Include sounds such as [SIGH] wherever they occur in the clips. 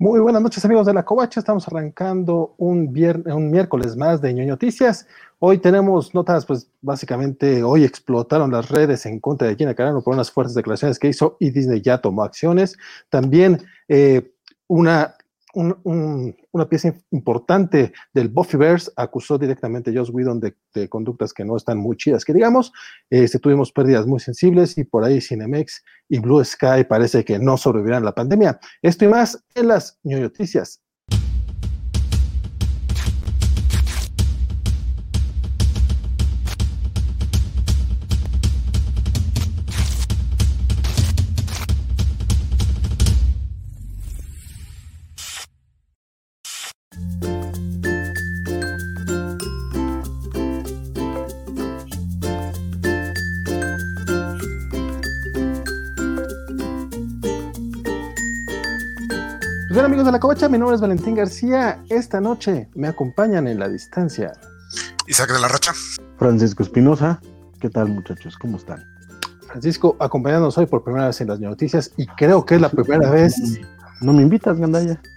Muy buenas noches amigos de la Covacha, estamos arrancando un, viernes, un miércoles más de ñoño noticias. Hoy tenemos notas, pues básicamente hoy explotaron las redes en contra de Gina Carano por unas fuertes declaraciones que hizo y Disney ya tomó acciones. También eh, una una pieza importante del Buffyverse acusó directamente a Joss Whedon de, conductas que no están muy chidas, que digamos, este, tuvimos pérdidas muy sensibles y por ahí Cinemex y Blue Sky parece que no sobrevivirán a la pandemia. Esto y más en las noticias. La covacha, mi nombre es Valentín García. Esta noche me acompañan en la distancia. Isaac de la Racha. Francisco Espinosa. ¿Qué tal muchachos? ¿Cómo están? Francisco, acompañándonos hoy por primera vez en las noticias y creo que es la primera vez. No me invitas, Gandaya. [LAUGHS]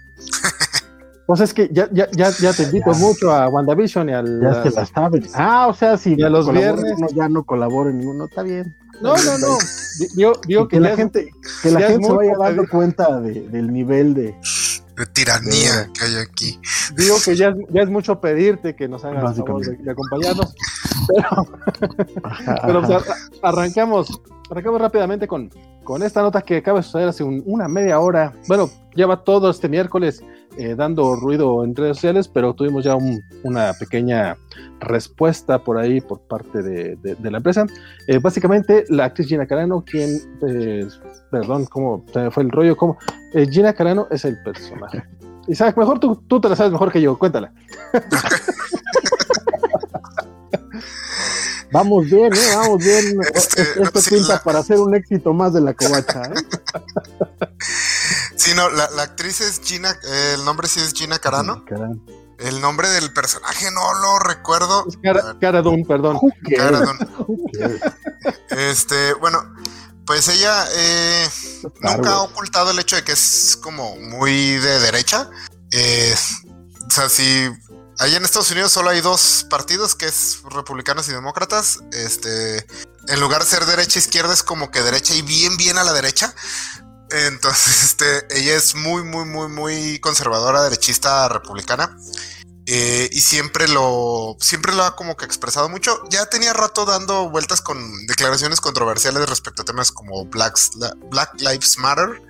Pues es que ya, ya, ya, ya te invito mucho a WandaVision y al. Ya te la sabes. Ah, o sea, si a los viernes. ya no colaboro en ninguno, está bien. No, no, no. Vio, que, la gente, que la gente se vaya dando cuenta del nivel de, de tiranía que hay aquí. Digo que ya, ya es mucho pedirte que nos hagas favor de, acompañarnos, pero, pues, arrancamos, arrancamos rápidamente con, con esta nota que acaba de suceder hace una media hora. Bueno, lleva todo este miércoles eh, dando ruido en redes sociales, pero tuvimos ya una pequeña respuesta por ahí por parte de, la empresa. Eh, básicamente, la actriz Gina Carano, quien, eh, perdón, ¿cómo fue el rollo? ¿Cómo? Gina Carano es el personaje. [LAUGHS] Isaac, mejor tú, tú te la sabes mejor que yo, cuéntala. [LAUGHS] Vamos bien, ¿eh? Vamos bien. Este, Esto pinta para hacer un éxito más de la covacha, ¿eh? [LAUGHS] Sí, no, la, actriz es Gina, el nombre sí es Gina Carano. El nombre del personaje no lo recuerdo. Caradun, perdón. Caradun. Este, bueno, pues ella eh, nunca ha ocultado el hecho de que es como muy de derecha. Eh, o sea, si Ahí en Estados Unidos solo hay dos partidos, que es republicanos y demócratas. Este, en lugar de ser derecha e izquierda, es como que derecha y bien, bien a la derecha. Entonces, [LAUGHS] este, ella es muy, muy, muy, muy conservadora, derechista, republicana. Eh, y siempre lo, siempre lo ha como que expresado mucho. Ya tenía rato dando vueltas con declaraciones controversiales respecto a temas como Black, Black Lives Matter.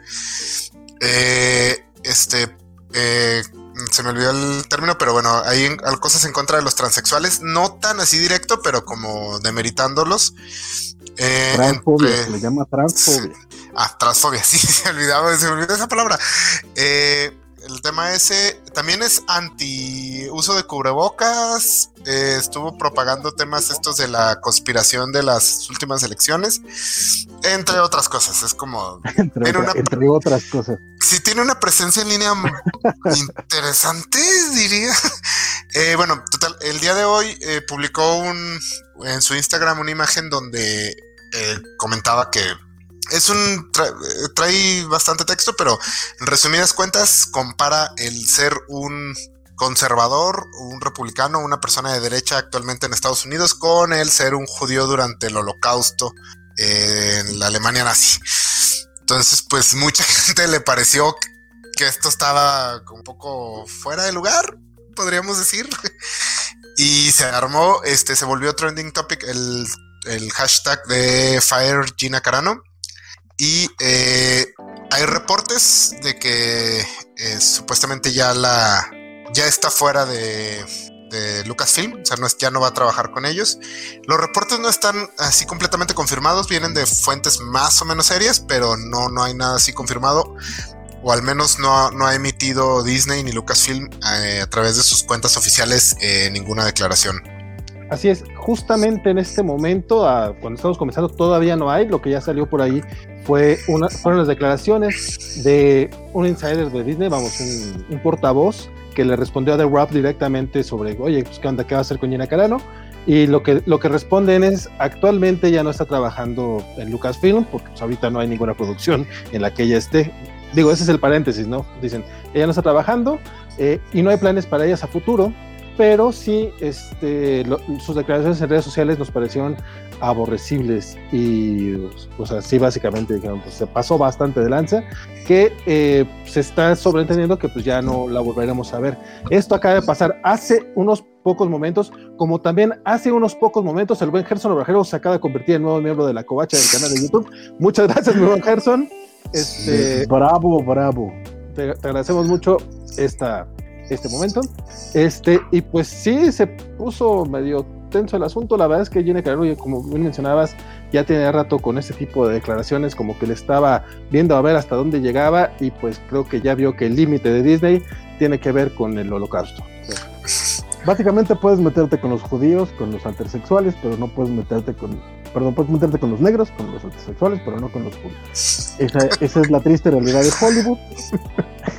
Eh, este, eh, se me olvidó el término, pero bueno, hay cosas en contra de los transexuales, no tan así directo, pero como demeritándolos. Eh, transfobia, se le llama transfobia. Ah, transfobia, [LAUGHS] sí, se olvidaba, se olvidó esa palabra. Eh, el tema ese también es anti uso de cubrebocas. Eh, estuvo propagando temas estos de la conspiración de las últimas elecciones, entre otras cosas. Es como. [LAUGHS] entre, otras cosas. Sí, tiene una presencia en línea [LAUGHS] interesante, diría. Eh, bueno, total, el día de hoy eh, publicó un en su Instagram una imagen donde comentaba que es un trae, bastante texto, pero en resumidas cuentas compara el ser un conservador, un republicano, una persona de derecha actualmente en Estados Unidos con el ser un judío durante el holocausto en la Alemania nazi. Entonces, pues mucha [LAUGHS] gente le pareció que esto estaba un poco fuera de lugar, podríamos decir. [LAUGHS] Y se armó, este, se volvió trending topic el, el hashtag de Fire Gina Carano y eh, hay reportes de que eh, supuestamente ya la ya está fuera de, Lucasfilm, o sea, no ya no va a trabajar con ellos. Los reportes no están así completamente confirmados, vienen de fuentes más o menos serias, pero no, no hay nada así confirmado, o al menos no, no ha emitido Disney ni Lucasfilm eh, a través de sus cuentas oficiales ninguna declaración. Así es, justamente en este momento, cuando estamos comenzando, todavía no hay, lo que ya salió por ahí fue una, fueron las declaraciones de un insider de Disney, vamos, un, portavoz que le respondió a The Wrap directamente sobre, oye, pues, ¿qué onda? ¿Qué va a hacer con Gina Carano? Y lo que, lo que responden es, actualmente ya no está trabajando en Lucasfilm, porque pues, ahorita no hay ninguna producción en la que ella esté. digo, ese es el paréntesis, ¿no? Dicen, ella no está trabajando eh, y no hay planes para ellas a futuro, pero sí este, sus declaraciones en redes sociales nos parecieron aborrecibles y, pues así básicamente dijeron, pues se pasó bastante de lanza, que eh, se está sobreentendiendo que pues ya no la volveremos a ver. Esto acaba de pasar hace unos pocos momentos, como también hace unos pocos momentos el buen Gerson Obrajero se acaba de convertir en nuevo miembro de la covacha del canal de YouTube. Muchas gracias, mi buen Gerson. Este, bravo, bravo. Te, agradecemos mucho esta, este momento. Este, y pues sí, se puso medio tenso el asunto. La verdad es que Gina Carano, como bien mencionabas, ya tiene rato con este tipo de declaraciones, como que le estaba viendo a ver hasta dónde llegaba, y pues creo que ya vio que el límite de Disney tiene que ver con el holocausto. Básicamente puedes meterte con los judíos, con los intersexuales, pero no puedes meterte con, perdón, puedes meterte con los negros, con los intersexuales, pero no con los judíos. Esa, esa es la triste realidad de Hollywood.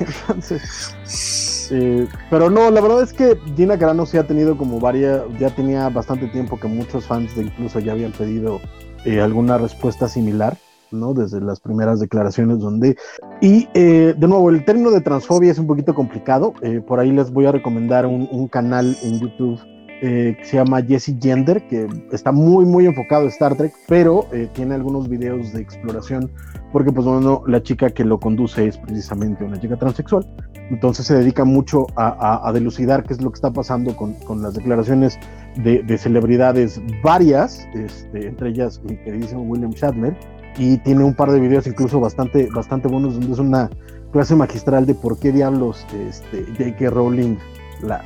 [LAUGHS] Entonces, eh, pero no, la verdad es que Gina Carano sí ha tenido como varias, ya tenía bastante tiempo que muchos fans de incluso ya habían pedido eh, alguna respuesta similar, ¿no? Desde las primeras declaraciones donde... Y eh, de nuevo, el término de transfobia es un poquito complicado, por ahí les voy a recomendar un, canal en YouTube que se llama Jessie Gender, que está muy, muy enfocado en Star Trek, pero tiene algunos videos de exploración, porque pues bueno, la chica que lo conduce es precisamente una chica transexual. Entonces se dedica mucho a, delucidar qué es lo que está pasando con, las declaraciones de, de, celebridades varias, este, entre ellas mi queridísimo William Shatner, y tiene un par de videos incluso bastante, bastante buenos donde es una clase magistral de por qué diablos este, J.K. Rowling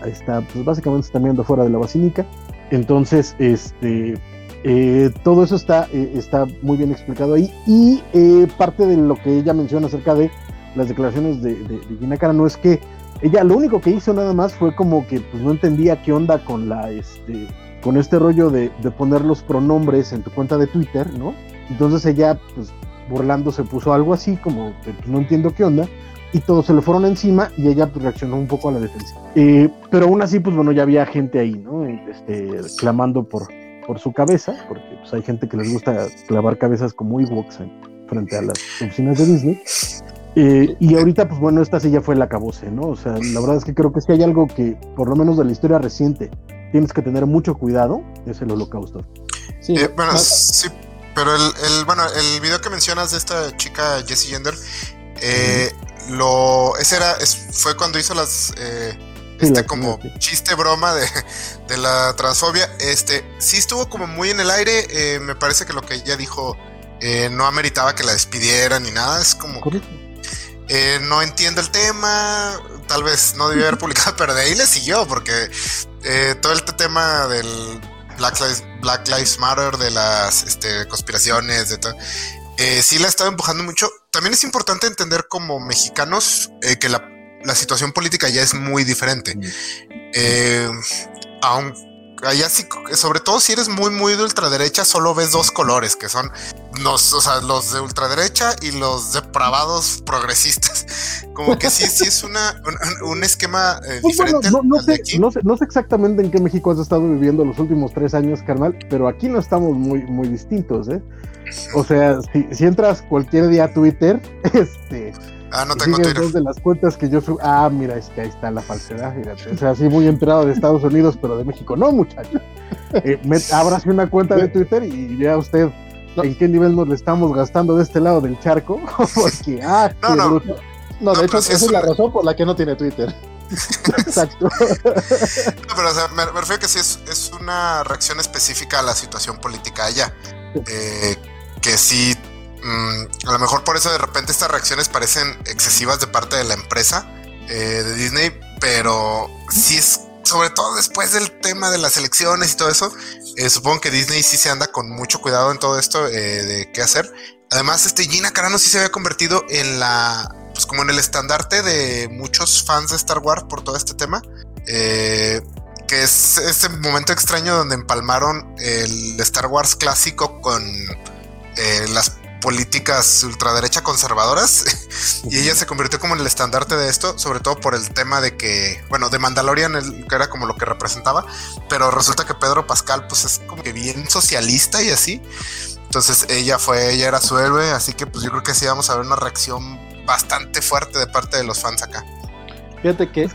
está, pues básicamente está mirando fuera de la basílica. Entonces, este, eh, todo eso está, eh, está muy bien explicado ahí y eh, parte de lo que ella menciona acerca de las declaraciones de, de, Gina Carano es que ella lo único que hizo nada más fue como que pues no entendía qué onda con la este con este rollo de, de poner los pronombres en tu cuenta de Twitter, ¿no? Entonces ella pues burlando se puso algo así como pues, no entiendo qué onda y todos se le fueron encima y ella pues, reaccionó un poco a la defensa. Eh, pero aún así pues bueno ya había gente ahí, ¿no? Este, clamando por, por su cabeza, porque pues hay gente que les gusta clavar cabezas como Ewoks frente a las oficinas de Disney. Eh, y ahorita, pues bueno, esta sí ya fue el acabose, ¿no? O sea, la verdad es que creo que si hay algo que, por lo menos de la historia reciente, tienes que tener mucho cuidado, es el holocausto. Sí, eh, bueno, sí, pero el, el, bueno, el video que mencionas de esta chica Jessie Gender, eh, lo, ese era, es, fue cuando hizo las, eh, este como chiste broma de, de, la transfobia, este, sí estuvo como muy en el aire, eh, me parece que lo que ella dijo eh, no ameritaba que la despidieran ni nada, es como... Eh, no entiendo el tema, tal vez no debió haber publicado, [LAUGHS] pero de ahí le siguió, porque eh, todo el tema del Black Lives, Black Lives Matter, de las este, conspiraciones, de todo, eh, sí la ha estado empujando mucho. También es importante entender como mexicanos que la, la, situación política ya es muy diferente. aunque allá sí, sobre todo si eres muy, muy de ultraderecha, solo ves dos colores, que son los, o sea, los de ultraderecha y los depravados progresistas. [LAUGHS] Como que sí, sí es una, un, esquema eh, pues diferente. no, sé, no, sé, no, sé, exactamente en qué México has estado viviendo los últimos tres años, carnal, pero aquí no estamos muy, muy distintos, ¿eh? O sea, si, si entras cualquier día a Twitter, [LAUGHS] este Ah, no tengo Twitter. Dos de las cuentas que yo subo. Ah, mira, es que ahí está la falsedad, fíjate. O sea, sí muy entrado de Estados Unidos, pero de México no, muchacho. Eh, una cuenta de Twitter y vea usted en qué nivel nos le estamos gastando de este lado del charco. [LAUGHS] Porque, ah, no, no. No, de hecho, esa es la razón por la que no tiene Twitter. [LAUGHS] Exacto. no, pero o sea, me, refiero que sí es, es, una reacción específica a la situación política allá. Eh, que sí Mm, a lo mejor por eso de repente estas reacciones parecen excesivas de parte de la empresa eh, de Disney, pero si es sobre todo después del tema de las elecciones y todo eso, eh, supongo que Disney sí se anda con mucho cuidado en todo esto eh, de qué hacer. Además, este Gina Carano sí se había convertido en la, pues como en el estandarte de muchos fans de Star Wars por todo este tema. que es este momento extraño donde empalmaron el Star Wars clásico con las políticas ultraderecha conservadoras [LAUGHS] y ella se convirtió como en el estandarte de esto, sobre todo por el tema de que, bueno, de Mandalorian que era como lo que representaba, pero resulta que Pedro Pascal pues es como que bien socialista y así. Entonces ella fue, ella era su héroe, así que pues yo creo que sí vamos a ver una reacción bastante fuerte de parte de los fans acá. Fíjate que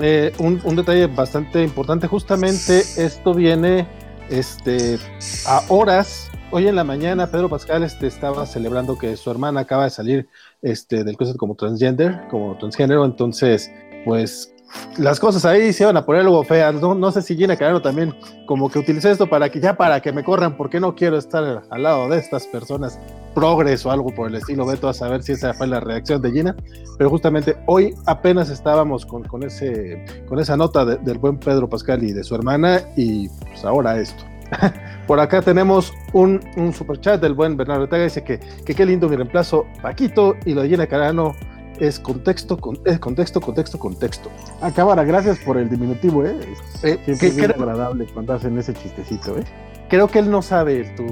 eh, un, un, detalle bastante importante, justamente esto viene este, a horas. Hoy en la mañana Pedro Pascal este, estaba celebrando que su hermana acaba de salir este, del closet como transgender, como transgénero, entonces pues las cosas ahí se iban a poner algo feas. No, no sé si Gina Carano también como que utilicé esto para que ya para que me corran, porque no quiero estar al lado de estas personas progres o algo por el estilo. Veto a saber si esa fue la reacción de Gina. Pero justamente hoy apenas estábamos con, con ese, con esa nota del buen Pedro Pascal y de su hermana, y pues ahora esto. [LAUGHS] Por acá tenemos un, un super chat del buen Bernardo Ortega. Dice que, que qué lindo mi reemplazo, Paquito, y lo de Gina Carano es contexto, con, es contexto, contexto, contexto. Ah, cámara, gracias por el diminutivo, ¿eh? eh Siempre es agradable cuando hacen ese chistecito, ¿eh? Creo que él no sabe tu...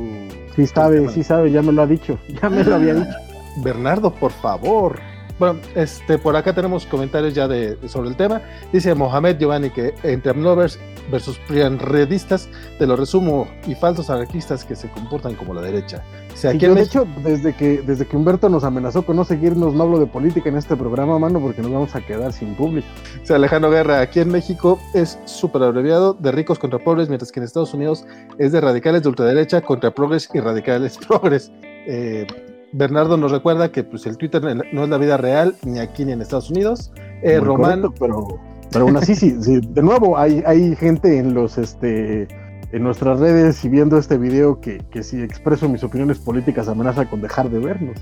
Sí sabe, sí sabe, ya me lo ha dicho, ya me lo había dicho. [LAUGHS] Bernardo, por favor. Bueno, este, por acá tenemos comentarios ya de, sobre el tema. Dice Mohamed Giovanni que entre Amnovers versus prianredistas, te lo resumo, y falsos anarquistas que se comportan como la derecha. O sea, de hecho, desde que, desde que Humberto nos amenazó con no seguirnos, no hablo de política en este programa, mano, porque nos vamos a quedar sin público. O sea, Alejandro Guerra, aquí en México es súper abreviado de ricos contra pobres, mientras que en Estados Unidos es de radicales de ultraderecha contra progres y radicales [LAUGHS] progres. Eh, Bernardo nos recuerda que pues, el Twitter no es la vida real, ni aquí ni en Estados Unidos. Eh, Román. pero, pero aún así, sí, de nuevo, hay, hay gente en los este en nuestras redes y viendo este video que, que si expreso mis opiniones políticas amenaza con dejar de vernos.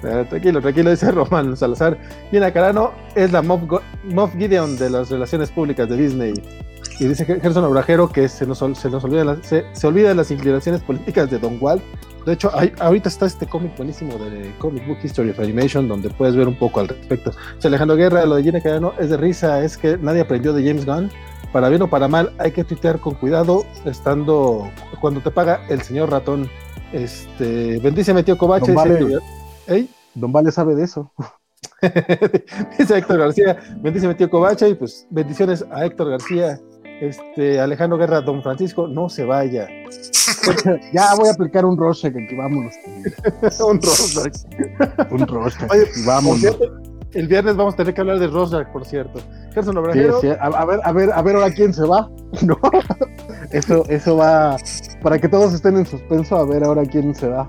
[LAUGHS] tranquilo, tranquilo, dice Román Salazar. Gina Carano es la Moff, Gideon de las relaciones públicas de Disney. Y dice Gerson Obrajero que se nos, se nos olvida, se, se olvida de las inclinaciones políticas de Don Walt de hecho, hay, ahorita está este cómic buenísimo de Comic Book History of Animation, donde puedes ver un poco al respecto. O Alejandro Guerra, lo de Gina Carano es de risa, es que nadie aprendió de James Gunn. Para bien o para mal, hay que tuitear con cuidado, estando cuando te paga el señor ratón. Este, bendíceme, tío Covache. Don Vale, ¿Eh? Don vale sabe de eso. [LAUGHS] dice Héctor García, bendíceme, tío Covache, y pues bendiciones a Héctor García. Este, Alejandro Guerra, don Francisco, no se vaya. [LAUGHS] ya voy a aplicar un Rorschach aquí, vámonos. [LAUGHS] un Rorschach. un Rorschach, vámonos. El viernes vamos a tener que hablar de Rorschach, por cierto. Gerson sí, a, a, ver, a ver, a ver ahora quién se va. [LAUGHS] No. Eso, eso va para que todos estén en suspenso a ver ahora quién se va.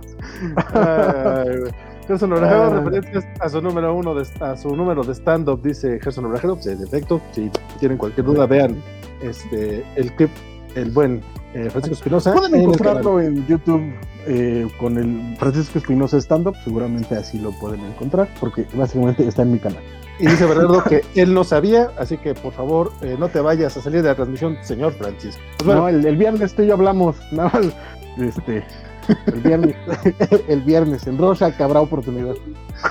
Gerson Obrajero, referencias a su número uno de, a su número de stand-up, dice Gerson Obrajero. Pues, en efecto, si tienen cualquier duda, vean este el clip, el buen eh, Francisco Espinosa. Pueden encontrarlo en, YouTube eh, con el Francisco Espinosa Stand Up, seguramente así lo pueden encontrar, porque básicamente está en mi canal. Y dice Bernardo que él no sabía, así que por favor eh, no te vayas a salir de la transmisión, señor Francisco. Pues no, el, viernes tú y yo hablamos, nada este, el viernes, [LAUGHS] el viernes en Rosa que habrá oportunidad.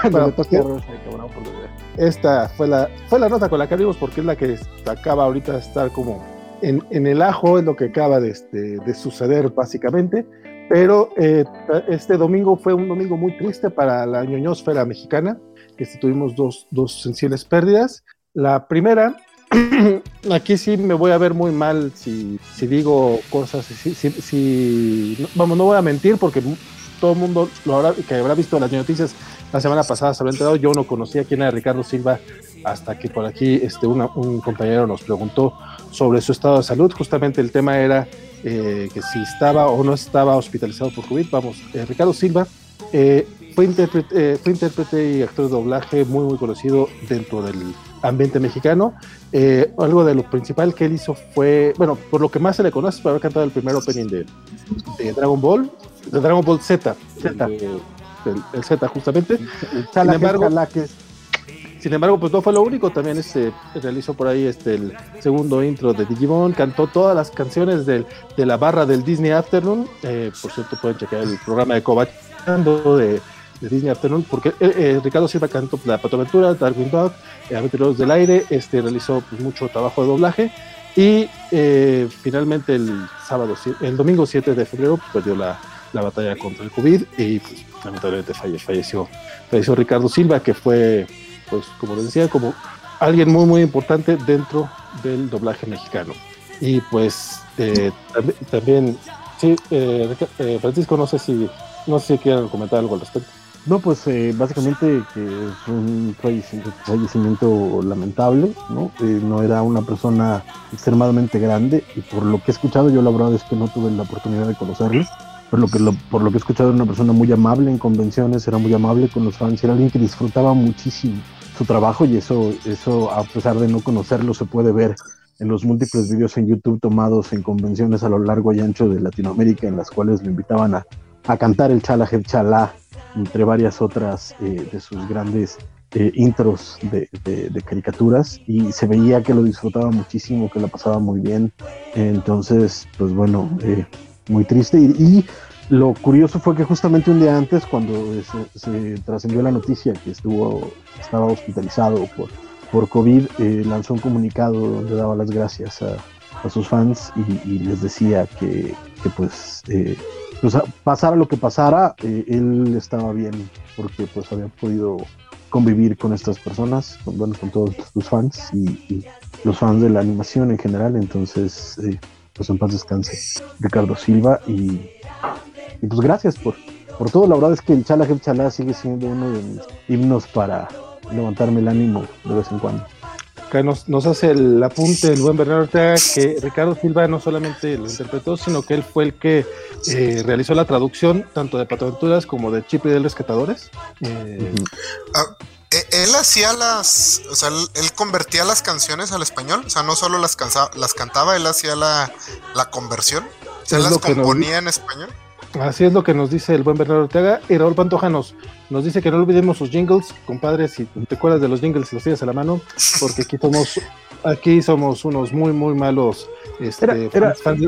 Cuando me toque Rosa que habrá oportunidad. Esta fue la, fue la nota con la que abrimos porque es la que acaba ahorita de estar como en, el ajo es lo que acaba de, este, de suceder básicamente, pero eh, este domingo fue un domingo muy triste para la ñoñosfera mexicana, este, tuvimos dos, dos sensibles pérdidas. La primera, [CLEARS THROAT] aquí sí me voy a ver muy mal si, si digo cosas, si, si, vamos, no voy a mentir porque todo el mundo lo habrá, que habrá visto las noticias la semana pasada se habrá enterado, yo no conocía quién era Ricardo Silva hasta que por aquí este, un compañero nos preguntó sobre su estado de salud. Justamente el tema era eh, que si estaba o no estaba hospitalizado por COVID. Vamos, eh, Ricardo Silva eh, fue, intérprete, y actor de doblaje muy, muy conocido dentro del ambiente mexicano. algo de lo principal que él hizo fue, bueno, por lo que más se le conoce por haber cantado el primer opening de, de Dragon Ball, de Dragon Ball Z, Z. El, Z justamente. Sin embargo, sin embargo, pues no fue lo único, también este, realizó por ahí este, el segundo intro de Digimon, cantó todas las canciones de la barra del Disney Afternoon, eh, por cierto pueden checar el programa de Cobachando de, de Disney Afternoon, porque eh, eh, Ricardo Silva cantó La Patoaventura, Darwin Dog, Aventureros del Aire, este, realizó pues, mucho trabajo de doblaje, y finalmente el sábado, el domingo 7 de febrero pues, perdió la, la batalla contra el COVID y pues, lamentablemente falleció, falleció Ricardo Silva, que fue pues como les decía, como alguien muy muy importante dentro del doblaje mexicano. Y pues eh, también, sí, eh, eh, Francisco, no sé si no sé si quieren comentar algo al respecto. No, pues básicamente que es un fallecimiento, lamentable, ¿no? No era una persona extremadamente grande y por lo que he escuchado, yo la verdad es que no tuve la oportunidad de conocerlo, por lo que, por lo que he escuchado era una persona muy amable en convenciones, era muy amable con los fans, era alguien que disfrutaba muchísimo su trabajo y eso, eso a pesar de no conocerlo se puede ver en los múltiples videos en YouTube tomados en convenciones a lo largo y ancho de Latinoamérica en las cuales lo invitaban a, a cantar el Chala Chala entre varias otras eh, de sus grandes eh, intros de, caricaturas y se veía que lo disfrutaba muchísimo, que la pasaba muy bien. Entonces, pues bueno, eh, muy triste. Y, lo curioso fue que justamente un día antes, cuando se, trascendió la noticia que estuvo, estaba hospitalizado por, por COVID, lanzó un comunicado donde daba las gracias a, sus fans y, les decía que, que pues pues, pasara lo que pasara, eh, él estaba bien porque pues había podido convivir con estas personas, con, bueno, con todos sus fans y, los fans de la animación en general, entonces eh, pues en paz descanse Ricardo Silva y, pues gracias por, por todo, la verdad es que el Chala Chala sigue siendo uno de mis himnos para levantarme el ánimo de vez en cuando. Acá nos, nos, hace el apunte el buen Bernardo Ortega que Ricardo Silva no solamente lo interpretó, sino que él fue el que eh, realizó la traducción tanto de Pataventuras como de Chip y de Rescatadores. Eh, ah, e, él hacía las, o sea, él, convertía las canciones al español, o sea, no solo las, las cantaba, él hacía la, la conversión, se las componía en español. Así es lo que nos dice el buen Bernardo Ortega. Y Raúl Pantoja nos, dice que no olvidemos sus jingles, compadre, si te acuerdas de los jingles, los tienes a la mano, porque aquí somos, aquí somos unos muy, muy malos este,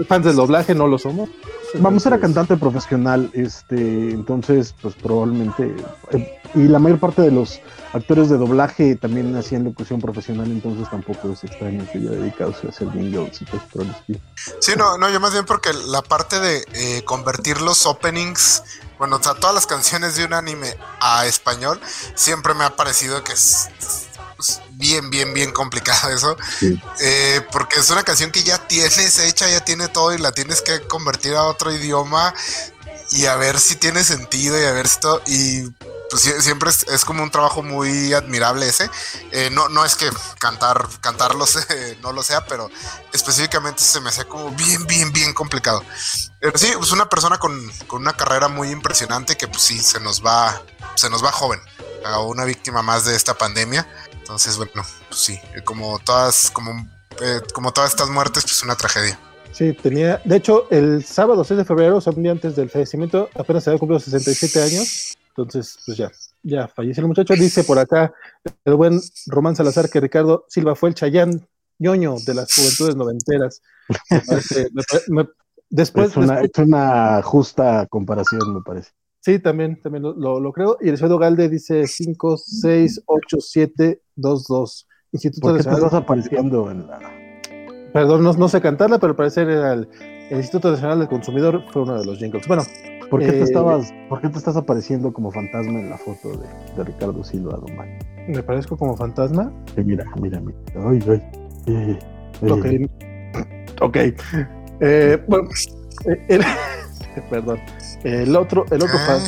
fans, del doblaje, no lo somos. Vamos, era cantante profesional, este, entonces, pues probablemente, eh, y la mayor parte de los actores de doblaje también hacían locución profesional, entonces tampoco es extraño que haya dedicado a hacer jingles y cosas por el estilo. Sí, no, no, yo más bien porque la parte de eh, convertir los openings, bueno, o sea, todas las canciones de un anime a español, siempre me ha parecido que es bien, bien, bien complicado eso. Eh, porque es una canción que ya tienes hecha, ya tiene todo y la tienes que convertir a otro idioma y a ver si tiene sentido y a ver si todo. Y pues siempre es, como un trabajo muy admirable ese. Eh, no, no es que cantar, cantarlos [LAUGHS] no lo sea, pero específicamente se me hacía como bien, bien, bien complicado. Pero sí, pues una persona con, con una carrera muy impresionante que pues sí, se nos va, se nos va joven. A una víctima más de esta pandemia. Entonces, bueno, pues sí, como todas, como, eh, como todas estas muertes, pues una tragedia. Sí, tenía, de hecho, el sábado 6 de febrero, o sea, un día antes del fallecimiento, apenas se había cumplido 67 años, entonces, pues ya, ya falleció el muchacho. Dice por acá el buen Román Salazar que Ricardo Silva fue el Chayán ñoño de las juventudes noventeras. después, es una, es una justa comparación, me parece. Sí, también, también lo, lo, creo. Y el sueldo Galde dice 5, 6, 8, 7, 2, 2. Instituto ¿Por qué te estás apareciendo en la... Perdón, no, no, sé cantarla, pero parecer era el, Instituto Nacional del Consumidor, fue uno de los jingles. Bueno. ¿Por qué, te, eh, estabas, ¿por qué te estás apareciendo como fantasma en la foto de, de Ricardo Silva, Don ¿Me parezco como fantasma? Sí, mira, mira, mira. Ay, ay. Eh, eh, ok. Eh, bueno, el, perdón. El otro, el otro, ah.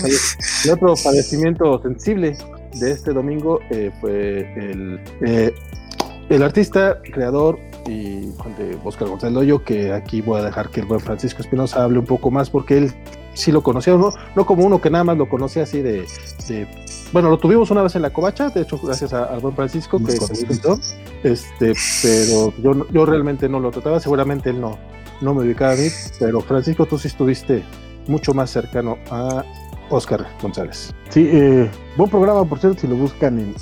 el otro padecimiento sensible de este domingo eh, fue el, eh, el artista, creador y de Oscar González Loyo, que aquí voy a dejar que el buen Francisco Espinosa hable un poco más porque él sí lo conocía, no, no como uno que nada más lo conocía así de, bueno, lo tuvimos una vez en la covacha, de hecho gracias al buen Francisco que se invitó, este, pero yo, yo realmente no lo trataba, seguramente él no, no me ubicaba a mí, pero Francisco tú sí estuviste mucho más cercano a Oscar González. Sí, eh, buen programa, por cierto, si lo buscan en,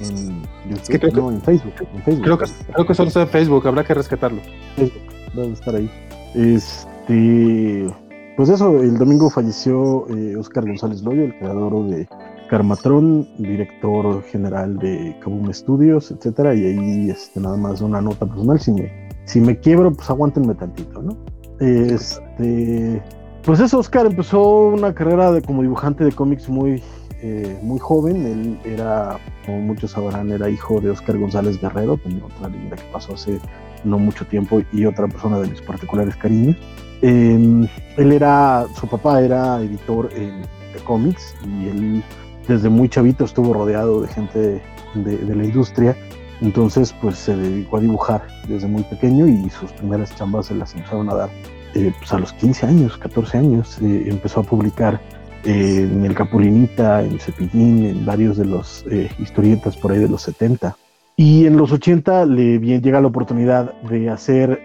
YouTube, no, en Facebook. Creo, que, creo que solo está en Facebook, habrá que rescatarlo. Facebook, debe estar ahí. Este, pues eso, el domingo falleció eh, Oscar González Loyo, el creador de Carmatron, director general de Kaboom Studios, etcétera, y ahí este, nada más una nota personal, si me, si me quiebro, pues aguántenme tantito, ¿no? Este pues eso, Oscar empezó una carrera de, como dibujante de cómics muy, eh, muy joven. Él era, como muchos sabrán, era hijo de Oscar González Guerrero, también otra leyenda que pasó hace no mucho tiempo y otra persona de mis particulares cariños. Em, él era, su papá era editor de cómics y él desde muy chavito estuvo rodeado de gente de, la industria, entonces pues se dedicó a dibujar desde muy pequeño y sus primeras chambas se las empezaron a dar eh, pues a los 15 años, 14 años, eh, empezó a publicar eh, en el Capulinita, en Cepillín, en varios de los historietas por ahí de los 70. Y en los 80 le llega la oportunidad de hacer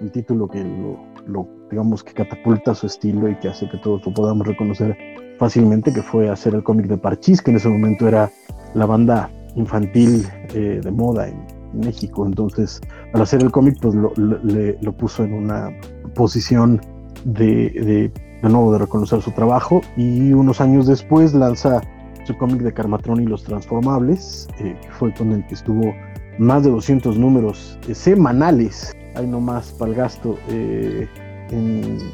un título que lo, digamos que catapulta su estilo y que hace que todos lo podamos reconocer fácilmente, que fue hacer el cómic de Parchís, que en ese momento era la banda infantil eh, de moda en México. Entonces, al hacer el cómic, pues lo, lo puso en una posición de, de, nuevo, de reconocer su trabajo. Y unos años después lanza su cómic de Carmatrón y los Transformables, eh, que fue con el que estuvo más de 200 números eh, semanales, hay no más para el gasto, en,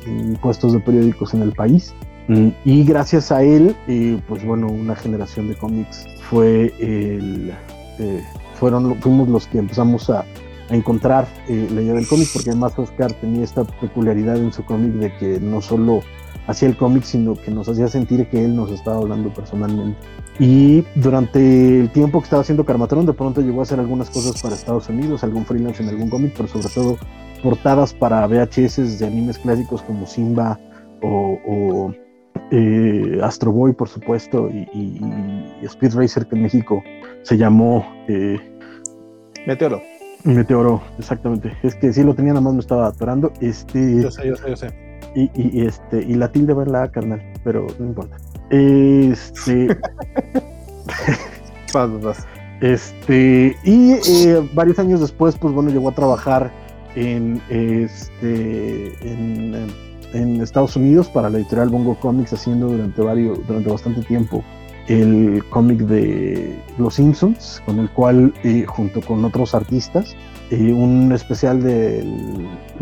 en puestos de periódicos en el país. Mm, y gracias a él, eh, pues bueno, una generación de cómics eh, fueron, fuimos los que empezamos a, encontrar eh, la idea del cómic, porque además Oscar tenía esta peculiaridad en su cómic de que no solo hacía el cómic, sino que nos hacía sentir que él nos estaba hablando personalmente. Y durante el tiempo que estaba haciendo Carmatrón, de pronto llegó a hacer algunas cosas para Estados Unidos, algún freelance en algún cómic, pero sobre todo portadas para VHS de animes clásicos como Simba o eh, Astro Boy, por supuesto, y, Speed Racer, que en México se llamó eh, Meteoro. Meteoro, exactamente. Es que sí lo tenía, nada más me estaba atorando. Este, yo sé, yo sé, yo sé. Y, este, y la tilde va en la A, carnal, pero no importa. Este. [LAUGHS] Este, y eh, varios años después, pues bueno, llegó a trabajar en este en en Estados Unidos para la editorial Bongo Comics haciendo durante varios durante bastante tiempo el cómic de Los Simpsons con el cual eh, junto con otros artistas eh, un especial del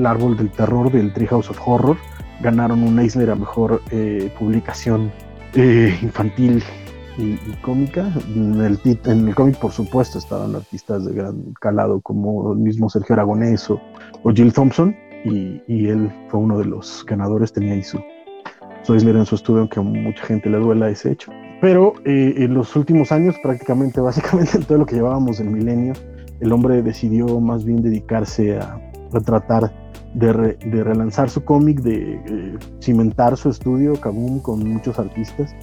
árbol del terror del Treehouse of Horror ganaron un Eisner a mejor eh, publicación infantil y, cómica. En el, en cómic por supuesto estaban artistas de gran calado como el mismo Sergio Aragonés o Jill Thompson y, él fue uno de los ganadores, tenía ahí su, su en su estudio, aunque a mucha gente le duela ese hecho. Pero eh, en los últimos años, prácticamente, [LAUGHS] básicamente en todo lo que llevábamos del milenio, el hombre decidió más bien dedicarse a, tratar de, relanzar su cómic, de eh, cimentar su estudio, Kaboom, con muchos artistas,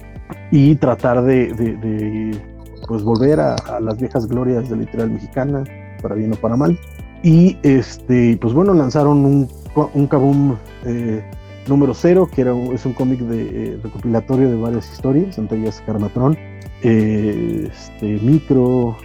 y tratar de, pues volver a, a, las viejas glorias de la literal mexicana, para bien o para mal. Y este, pues bueno, lanzaron un, un Kaboom eh, número cero, que era es un cómic de eh, recopilatorio de varias historias, entre ellas Carmatron, eh, este, Micro,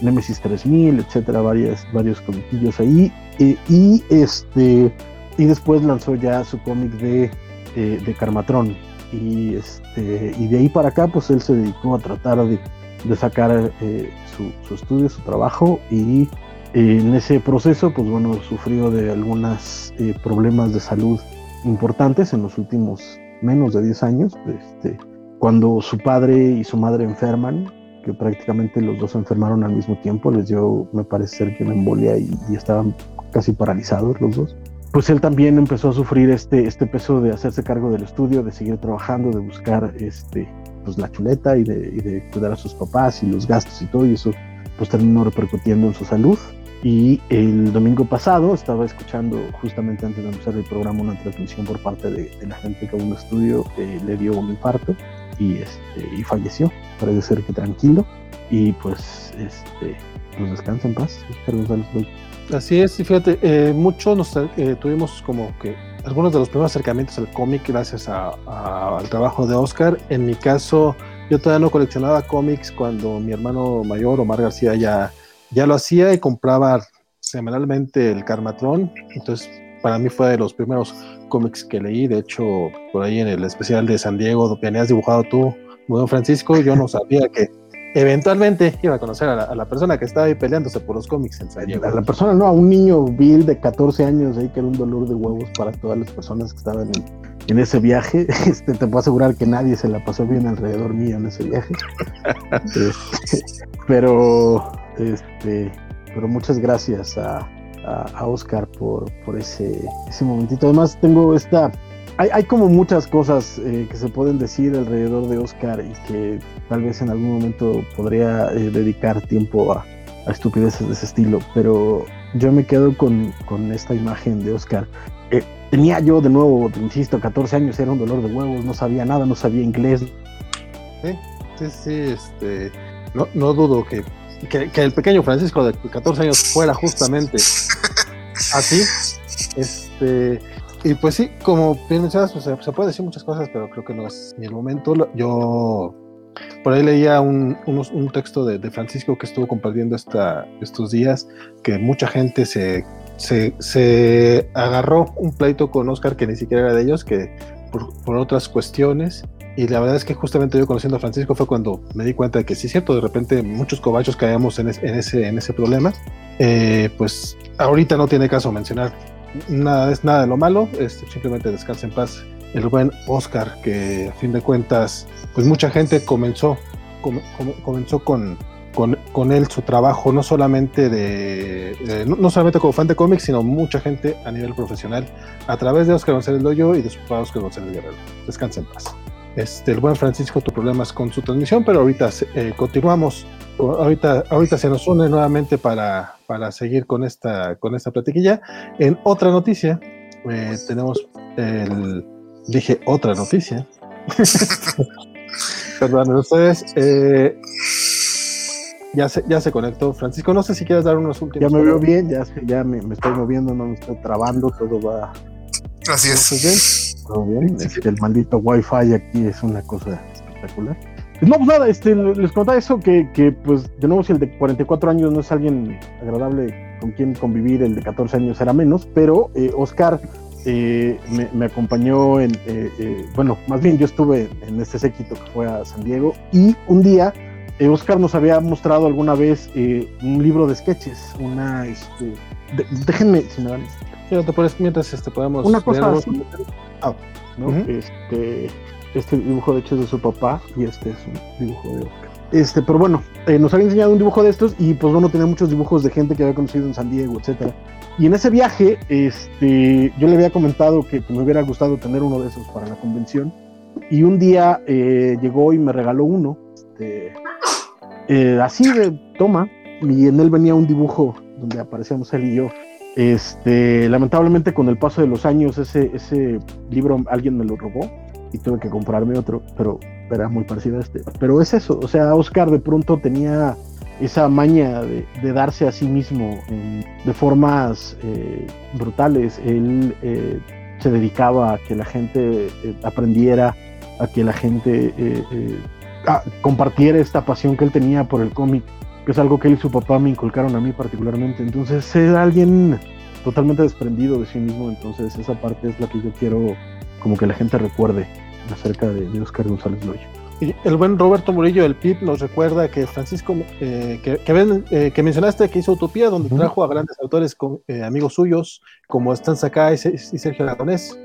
Nemesis 3000, etcétera, varias, varios comiquillos ahí. y este y después lanzó ya su cómic de, de Carmatron. Y este, y de ahí para acá, pues él se dedicó a tratar de, de sacar su, su estudio, su trabajo y en ese proceso, pues bueno, sufrió de algunos eh, problemas de salud importantes en los últimos menos de 10 años. Este, cuando su padre y su madre enferman, que prácticamente los dos enfermaron al mismo tiempo, les dio, me parece ser que una embolia y, estaban casi paralizados los dos. Pues él también empezó a sufrir este, este peso de hacerse cargo del estudio, de seguir trabajando, de buscar este, pues la chuleta y de, y de cuidar a sus papás y los gastos y todo, y eso pues terminó repercutiendo en su salud. Y el domingo pasado estaba escuchando, justamente antes de empezar el programa, una transmisión por parte de, la gente que un estudio eh, le dio un infarto y, este, y falleció. Parece ser que tranquilo. Y pues, este, pues descansa en paz. Así es, y fíjate, eh, muchos nos eh, tuvimos como que algunos de los primeros acercamientos al cómic gracias al trabajo de Oscar. En mi caso, yo todavía no coleccionaba cómics cuando mi hermano mayor, Omar García, ya ya lo hacía y compraba semanalmente el Carmatrón. Entonces, para mí fue de los primeros cómics que leí. De hecho, por ahí en el especial de San Diego, donde habías dibujado tú, Don Francisco, yo no sabía que eventualmente iba a conocer a la, persona que estaba ahí peleándose por los cómics en San Diego. A la persona, no, a un niño Bill de 14 años, ahí que era un dolor de huevos para todas las personas que estaban en, ese viaje. [LAUGHS] Este, te puedo asegurar que nadie se la pasó bien alrededor mío en ese viaje. Este, [LAUGHS] pero este, pero muchas gracias a, Oscar por, por ese, ese momentito. Además, tengo esta hay, hay, como muchas cosas eh, que se pueden decir alrededor de Oscar y que tal vez en algún momento podría eh, dedicar tiempo a, a, estupideces de ese estilo, pero yo me quedo con, con esta imagen de Oscar. Eh, tenía yo, de nuevo, insisto, 14 años, era un dolor de huevos, no sabía nada, no sabía inglés. Sí, sí, sí, este, no, no dudo que, que, que el pequeño Francisco de 14 años fuera justamente así. Este, y pues sí, como bien mencionas, se, puede decir muchas cosas, pero creo que no es ni el momento. Yo por ahí leía un, un, un texto de, de, Francisco que estuvo compartiendo esta, estos días, que mucha gente se, se, agarró un pleito con Oscar que ni siquiera era de ellos, que por, otras cuestiones. Y la verdad es que justamente yo conociendo a Francisco fue cuando me di cuenta de que sí es cierto, de repente muchos cobachos caemos en, en, ese, en ese problema. Eh, pues ahorita no tiene caso mencionar nada, es nada de lo malo, este, simplemente descansa en paz el buen Oscar, que a fin de cuentas, pues mucha gente comenzó, com, com, comenzó con, con, con, él su trabajo, no solamente de, de no, no, solamente como fan de cómics, sino mucha gente a nivel profesional, a través de Oscar González Loyo y de su papá Oscar González Guerrero. Descansa en paz. Este, el buen Francisco tuvo problemas con su transmisión, pero ahorita eh, continuamos. Ahorita, ahorita se nos une nuevamente para, para seguir con esta, con esta platiquilla. En otra noticia, eh, tenemos el. Dije otra noticia. [LAUGHS] Perdón, ustedes. Eh, ya se, ya se conectó. Francisco, no sé si quieres dar unos últimos. Ya me veo bien, ya, ya me, me, estoy moviendo, no me estoy trabando, todo va. Así es. Todo bien. Este, el maldito wifi aquí es una cosa espectacular. No, pues nada, este, les contaba eso, que, que, pues de nuevo si el de 44 años no es alguien agradable con quien convivir, el de 14 años era menos, pero eh, Oscar eh, me, me, acompañó en, eh, eh, bueno, más bien yo estuve en este séquito que fue a San Diego y un día Oscar nos había mostrado alguna vez un libro de sketches, una, este, de, déjenme, si me dan... Sí, no te pones mientras este, podemos... Una cosa así, ah, ¿no? Uh -huh. este, este dibujo de hecho es de su papá y este es un dibujo de Oscar. Este, pero bueno, eh, nos había enseñado un dibujo de estos y pues bueno, tenía muchos dibujos de gente que había conocido en San Diego, etcétera. Y en ese viaje, este, yo le había comentado que, que, me hubiera gustado tener uno de esos para la convención. Y un día eh, llegó y me regaló uno, este, eh, así de toma, y en él venía un dibujo donde aparecíamos él y yo. Este, lamentablemente con el paso de los años ese, ese libro alguien me lo robó y tuve que comprarme otro, pero era muy parecido a este. Pero es eso, o sea, Oscar de pronto tenía esa maña de, darse a sí mismo de formas eh, brutales. Él eh, se dedicaba a que la gente aprendiera, a que la gente a, compartiera esta pasión que él tenía por el cómic, que es algo que él y su papá me inculcaron a mí particularmente. Entonces, es alguien totalmente desprendido de sí mismo, entonces esa parte es la que yo quiero como que la gente recuerde acerca de, de Oscar González Loyo. Y el buen Roberto Murillo del PIB nos recuerda que Francisco, eh, que, que, ven, eh, que, mencionaste que hizo Utopía, donde trajo a grandes autores con, eh, amigos suyos, como Stan Sakai y Sergio Aragonés.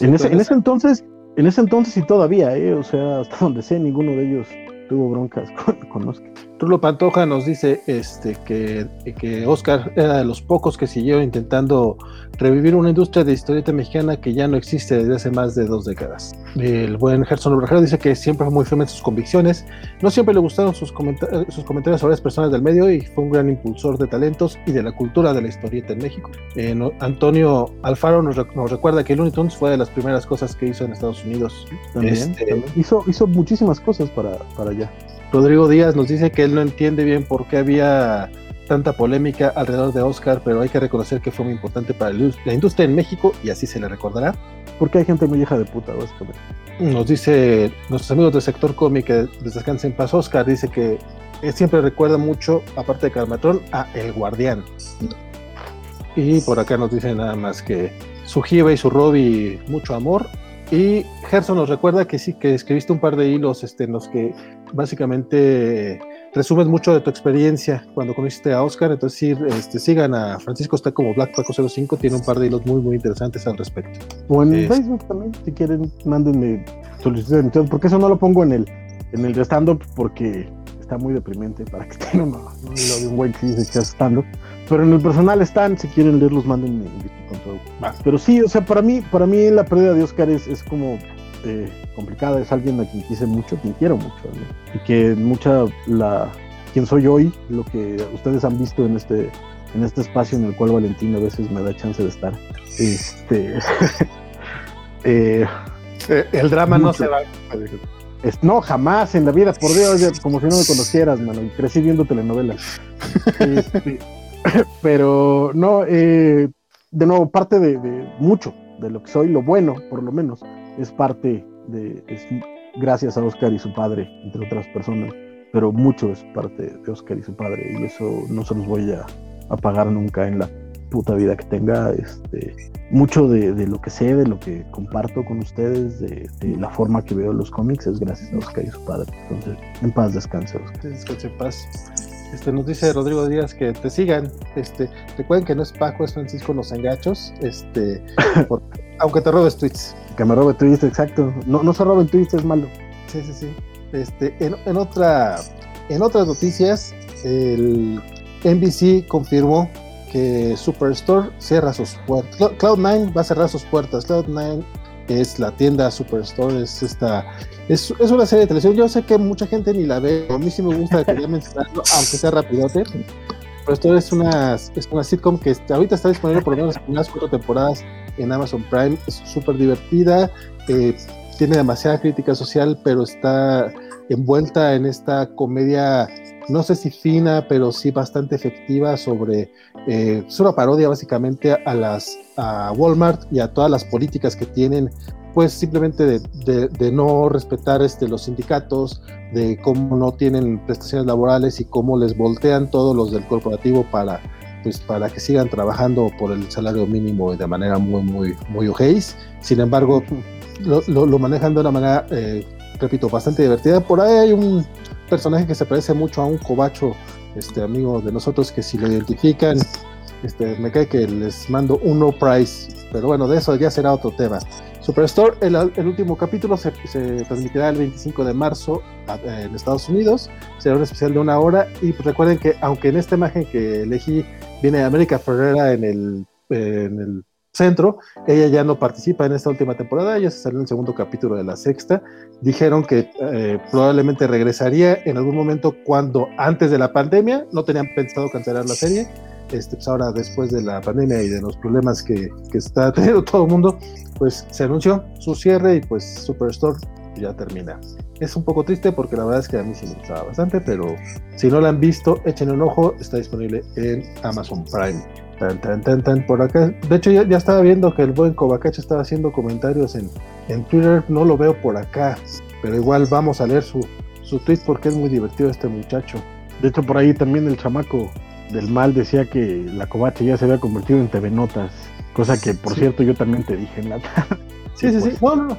En ese, en ese entonces, en ese entonces y todavía, eh, o sea, hasta donde sé, ninguno de ellos tuvo broncas con, con Oscar. Rulo Pantoja nos dice este, que, que, Oscar era de los pocos que siguió intentando revivir una industria de historieta mexicana que ya no existe desde hace más de dos décadas. El buen Gerson Obrajero dice que siempre fue muy firme en sus convicciones, no siempre le gustaron sus, comentar sus, comentarios sobre las personas del medio y fue un gran impulsor de talentos y de la cultura de la historieta en México. Eh, no, Antonio Alfaro nos, nos, recuerda que Looney Tunes fue de las primeras cosas que hizo en Estados Unidos. También, este, también. Hizo, hizo muchísimas cosas para, para allá. Rodrigo Díaz nos dice que él no entiende bien por qué había tanta polémica alrededor de Oscar, pero hay que reconocer que fue muy importante para la industria en México y así se le recordará. Porque hay gente muy hija de puta, básicamente. Nos dice nuestros amigos del sector cómic que descansen en paz. Oscar dice que siempre recuerda mucho, aparte de Carmatrón, a El Guardián. Y por acá nos dice nada más que su Jiva y su Robbie, mucho amor. Y Gerson nos recuerda que sí, que escribiste un par de hilos este, en los que básicamente resumes mucho de tu experiencia cuando conociste a Oscar. Entonces, sí, este, sigan a Francisco, está como Black Paco 05, tiene un par de hilos muy, muy interesantes al respecto. O en es... Facebook también, si quieren, mándenme solicitudes, porque eso no lo pongo en el, en el stand-up porque está muy deprimente para que tengan uno, lo de un güey que dice que hace stand Pero en el personal están, si quieren leerlos, manden con todo. Pero sí, o sea, para mí, para mí la pérdida de Oscar es, es como eh, complicada, es alguien a quien quise mucho, quien quiero mucho, y que mucha la quien soy hoy, lo que ustedes han visto en este en este espacio en el cual Valentín a veces me da chance de estar. Este, [LAUGHS] eh, el drama no se va. no, jamás en la vida, por Dios, como si no me conocieras, mano, y crecí viendo telenovelas. [LAUGHS] Este, [COUGHS] pero no, de nuevo, parte de, mucho de lo que soy, lo bueno, por lo menos, es parte de, gracias a Oscar y su padre, entre otras personas, pero mucho es parte de Oscar y su padre, y eso no se los voy a, pagar nunca en la puta vida que tenga. Este, mucho de, lo que sé, de lo que comparto con ustedes, de, la forma que veo los cómics, es gracias a Oscar y su padre. Entonces, en paz descanse, Oscar. Descanse paz. Este, nos dice Rodrigo Díaz que te sigan. Este, recuerden que no es Paco, es Francisco Los Engachos. Este, [LAUGHS] aunque te robes tweets. Que me robe tweets, exacto. No, no se roben tweets, es malo. Sí, sí, sí. Este, en, otra, en otras noticias, el NBC confirmó que Superstore cierra sus puertas. Cloud9 va a cerrar sus puertas. Cloud9 es la tienda Superstore, es esta, es, es, una serie de televisión. Yo sé que mucha gente ni la ve, a mí sí me gusta quería mencionarlo, [LAUGHS] aunque sea rapidote. Superstore es una, es una sitcom que ahorita está disponible por lo menos unas cuatro temporadas en Amazon Prime. Es súper divertida, eh, tiene demasiada crítica social, pero está envuelta en esta comedia, no sé si fina, pero sí bastante efectiva sobre, eh, es una parodia básicamente a las a Walmart y a todas las políticas que tienen pues simplemente de, de, no respetar este, los sindicatos, de cómo no tienen prestaciones laborales y cómo les voltean todos los del corporativo para pues para que sigan trabajando por el salario mínimo de manera muy, muy, muy ojéis. Sin embargo, lo, lo, manejan de una manera, eh, repito, bastante divertida. Por ahí hay un personaje que se parece mucho a un cobacho, este amigo de nosotros, que si lo identifican, este, me cae que les mando un no price, pero bueno, de eso ya será otro tema. Superstore, el, el último capítulo se, se, transmitirá el 25 de marzo en Estados Unidos, será un especial de una hora. Y pues recuerden que aunque en esta imagen que elegí viene América Ferrera en el, en el centro, ella ya no participa en esta última temporada, ella se salió en el segundo capítulo de la sexta, dijeron que eh, probablemente regresaría en algún momento cuando antes de la pandemia, no tenían pensado cancelar la serie, este, pues ahora después de la pandemia y de los problemas que, que está [LAUGHS] teniendo todo el mundo, pues se anunció su cierre y pues Superstore ya termina. Es un poco triste porque la verdad es que a mí sí me gustaba bastante, pero si no la han visto, echen un ojo, está disponible en Amazon Prime. Tan, tan, tan, tan, por acá. De hecho, ya, ya estaba viendo que el buen Kovacacha estaba haciendo comentarios en, en Twitter, no lo veo por acá, pero igual vamos a leer su, su tweet porque es muy divertido este muchacho. De hecho, por ahí también el chamaco del mal decía que la covacha ya se había convertido en TV Notas, cosa que por cierto yo también te dije en la Sí, sí, sí. Pues, no, no,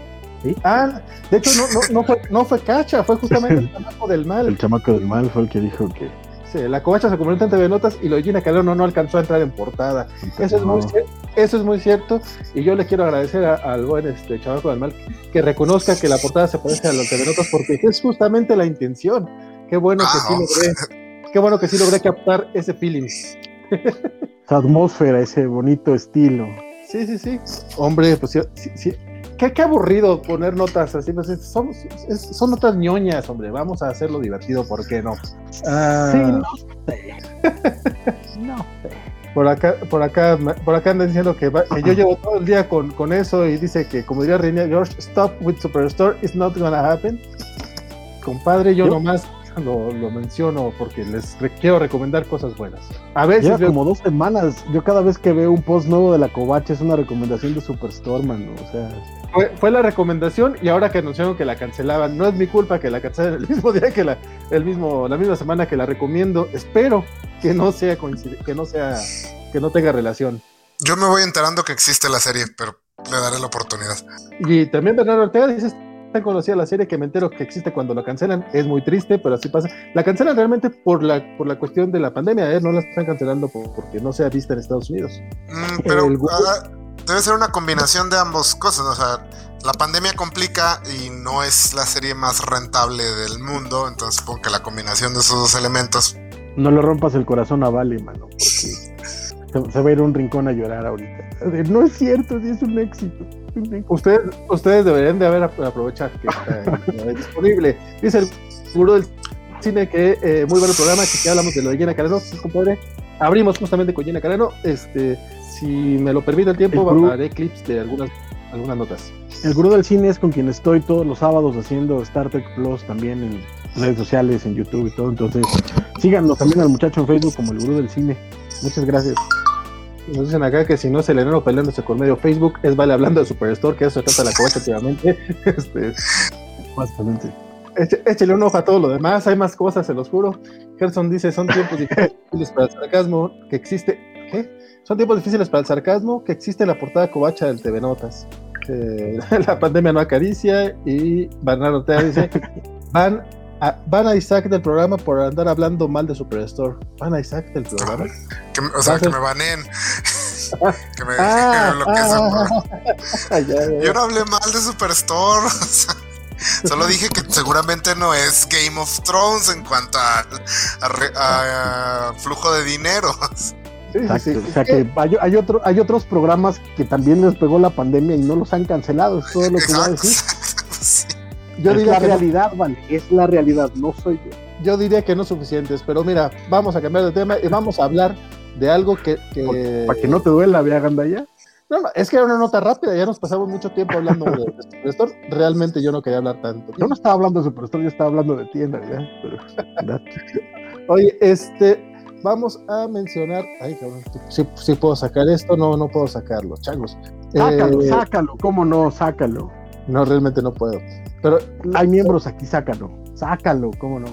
Ah, de hecho no, no, no, fue, no fue Cacha, fue justamente [LAUGHS] el chamaco del mal. El chamaco del mal fue el que dijo que. Sí, la covacha se convirtió en TV Notas y lo de Gina Calderón no, alcanzó a entrar en portada. Eso es, muy, eso es muy cierto. Y yo le quiero agradecer al buen este, chamaco del mal que reconozca que la portada se parece a los TV Notas porque es justamente la intención. Qué bueno que sí logré qué bueno que sí logré captar ese feeling. Esa atmósfera, ese bonito estilo. Sí, sí, sí. Hombre, pues sí, sí. Qué, qué, aburrido poner notas así. Pues, son, son, notas ñoñas, hombre. Vamos a hacerlo divertido, ¿por qué no? Ah. Sí, no sé. no sé. Por acá, por acá, por acá andan diciendo que, yo llevo todo el día con, con, eso y dice que, como diría Reina George, stop with Superstore, it's not gonna happen. Compadre, yo, ¿Yo? nomás lo, lo, menciono porque les quiero recomendar cosas buenas. A veces. Lleva como dos semanas. Yo cada vez que veo un post nuevo de la Covacha es una recomendación de Superstore, man. O sea. Fue, fue, la recomendación y ahora que anunciaron que la cancelaban, no es mi culpa que la cancelen el [LAUGHS] mismo día que la, el mismo, la misma semana que la recomiendo. Espero que no sea que no sea, que no tenga relación. Yo me voy enterando que existe la serie, pero le daré la oportunidad. Y también Bernardo Ortega dice tan conocida la serie que me entero que existe cuando la cancelan. Es muy triste, pero así pasa. La cancelan realmente por la, por la cuestión de la pandemia, ¿eh? no la están cancelando por, porque no sea vista en Estados Unidos. Mm, pero, ah, debe ser una combinación de ambas cosas. O sea, la pandemia complica y no es la serie más rentable del mundo. Entonces supongo que la combinación de esos dos elementos. No le rompas el corazón a Vale, mano, porque se, va a ir a un rincón a llorar ahorita. No es cierto, sí es un éxito. Ustedes, ustedes deberían de haber ap- aprovechar que está disponible. Dice el gurú del cine que eh, muy buen programa, que ya hablamos de lo de Gina Carano, sí, compadre. Abrimos justamente con Gina Carano. Este, si me lo permite el tiempo, El haré clips de algunas, algunas notas. El gurú del cine es con quien estoy todos los sábados haciendo Star Trek Plus también en redes sociales, en YouTube y todo. Entonces, síganlo también al muchacho en Facebook como el gurú del cine. Muchas gracias. Nos dicen acá que si no es el enano peleándose con medio Facebook, es Vale hablando de Superstore, que eso se trata la covacha últimamente. [LAUGHS] Este, Básicamente. Échele un ojo a todo lo demás, hay más cosas, se los juro. Gerson dice, son tiempos difíciles [LAUGHS] para el sarcasmo que existe. ¿Qué? Son tiempos difíciles para el sarcasmo que existe en la portada covacha del TV Notas. Eh, [LAUGHS] la pandemia no acaricia y Bernardo Ortega dice, van a, van a Isaac del programa por andar hablando mal de Superstore. Van a Isaac del programa. Que, o sea, que me baneen. [LAUGHS] que me, Ah, [LAUGHS] que su programa. ah, [LAUGHS] ya, ya, ya. Yo no hablé mal de Superstore. o sea, Solo dije que seguramente no es Game of Thrones en cuanto a, a re- a flujo de dinero. Sí, sí, Exacto. sí. O sea que hay, hay, otro, hay otros programas que también les pegó la pandemia y no los han cancelado. Es todo lo que voy a Exacto. decir. Yo es diría la que no- realidad, vale. Es la realidad, no soy yo. yo diría que no suficientes, pero mira, vamos a cambiar de tema y vamos a hablar de algo que... que- Para que no te duela, vea Gandaya. No, no, es que era una nota rápida, ya nos pasamos mucho tiempo hablando de, de Superstore. Realmente yo no quería hablar tanto. Yo no estaba hablando de Superstore, yo estaba hablando de ti en realidad. [LAUGHS] Oye, este, vamos a mencionar... Ay, cabrón, sí, sí puedo sacar esto, no, no puedo sacarlo, changos. sácalo, Eh, sácalo. ¿Cómo no? Sácalo. No, realmente no puedo. Pero Hay miembros aquí, sácalo. Sácalo, ¿cómo no?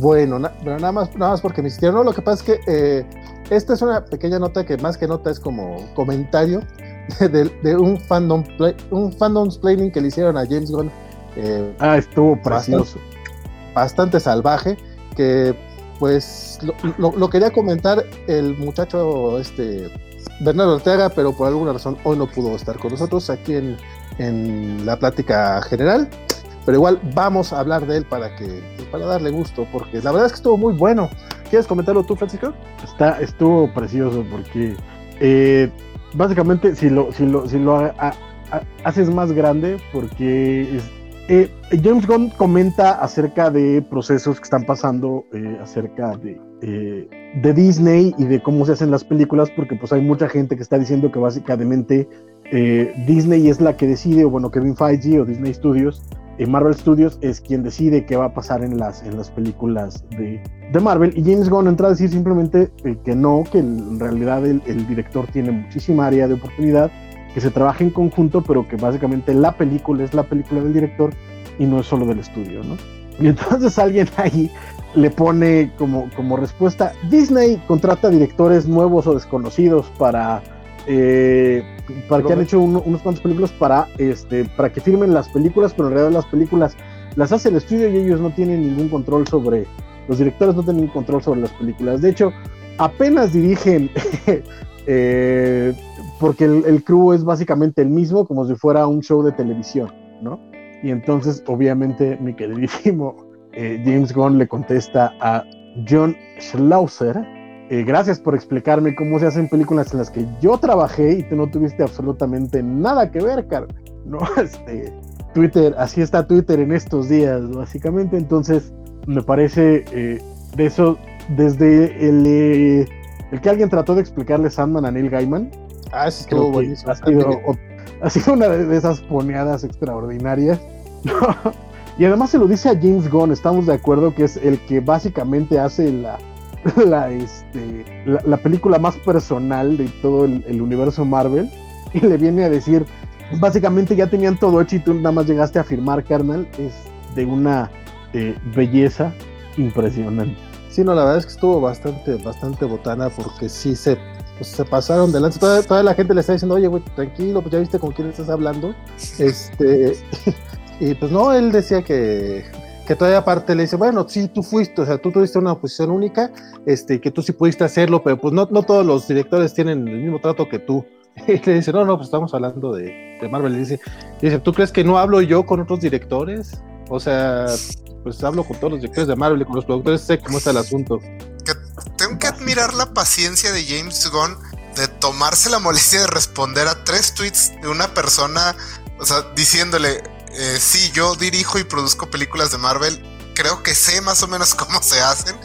Bueno, na- pero nada más, nada más porque me insistieron. No, lo que pasa es que eh, esta es una pequeña nota que más que nota es como comentario de, de- de un fandom play- un fandom planning que le hicieron a James Gunn eh, Ah, estuvo precioso. bastante salvaje que pues lo, lo- lo quería comentar el muchacho este Bernardo Ortega, pero por alguna razón hoy no pudo estar con nosotros aquí en, en la plática general. Pero igual vamos a hablar de él para que para darle gusto, porque la verdad es que estuvo muy bueno. ¿Quieres comentarlo tú, Francisco? Está, estuvo precioso porque eh, básicamente si lo, si lo, si lo ha- ha- ha- haces más grande, porque eh, James Gunn comenta acerca de procesos que están pasando eh, acerca de, eh, de Disney y de cómo se hacen las películas, porque pues hay mucha gente que está diciendo que básicamente Disney es la que decide, o bueno, Kevin Feige o Disney Studios, Marvel Studios es quien decide qué va a pasar en las, en las películas de, de Marvel y James Gunn entra a decir simplemente eh, que no, que en realidad el, el director tiene muchísima área de oportunidad, que se trabaja en conjunto, pero que básicamente la película es la película del director y no es solo del estudio, ¿no? Y entonces [LAUGHS] alguien ahí le pone como, como respuesta, Disney contrata directores nuevos o desconocidos para, eh, para que han hecho uno- unos cuantos películas para, este, para que firmen las películas, pero en realidad las películas las hace el estudio y ellos no tienen ningún control sobre, los directores no tienen control sobre las películas. De hecho, apenas dirigen, [LAUGHS] eh, porque el, el crew es básicamente el mismo, como si fuera un show de televisión, ¿no? Y entonces, obviamente, mi queridísimo eh, James Gunn le contesta a John Schlauser, eh, gracias por explicarme cómo se hacen películas en las que yo trabajé y tú no tuviste absolutamente nada que ver, Carl. [LAUGHS] No, este, Twitter, así está Twitter en estos días, básicamente. Entonces, me parece eh, de eso, desde el, eh, el que alguien trató de explicarle Sandman a Neil Gaiman, Ah, eso estuvo buenísimo. ha sido, o- ha sido una de de esas poneadas extraordinarias. [LAUGHS] y además se lo dice a James Gunn, estamos de acuerdo que es el que básicamente hace la, [LAUGHS] la, este, la, la película más personal de todo el, universo Marvel. Y le viene a decir, básicamente ya tenían todo hecho y tú nada más llegaste a firmar, carnal. Es de una eh, belleza impresionante. Sí, no, la verdad es que estuvo bastante, bastante botana porque sí se, pues, se pasaron de lanza. Toda, toda la gente le está diciendo, oye, güey, tranquilo, pues ya viste con quién estás hablando. Este, [LAUGHS] y pues no, él decía que, que todavía aparte le dice, bueno, sí, tú fuiste, o sea, tú tuviste una posición única, este, que tú sí pudiste hacerlo, pero pues no, no todos los directores tienen el mismo trato que tú [LAUGHS] Y le dice, no, no, pues estamos hablando de, de Marvel. Y dice, dice, ¿tú crees que no hablo yo con otros directores? O sea, pues hablo con todos los directores de Marvel y con los productores, sé cómo está el asunto. Que tengo que admirar la paciencia de James Gunn de tomarse la molestia de responder a tres tweets de una persona, o sea, diciéndole, eh, sí, yo dirijo y produzco películas de Marvel, creo que sé más o menos [LAUGHS] cómo se hacen.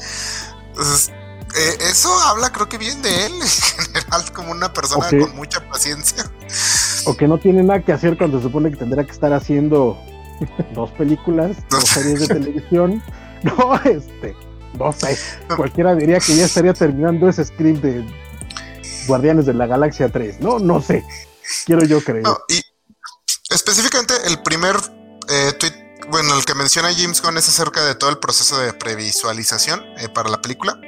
Entonces, eh, eso habla creo que bien de él en general como una persona con mucha paciencia. O que no tiene nada que hacer cuando se supone que tendrá que estar haciendo dos películas, [LAUGHS] dos series de televisión. [LAUGHS] No, este, no sé. Cualquiera diría que ya estaría terminando ese script de Guardianes de la Galaxia 3, ¿no? No sé. Quiero yo creer. y específicamente el primer eh, tweet, bueno, el que menciona James Gunn es acerca de todo el proceso de previsualización eh, para la película.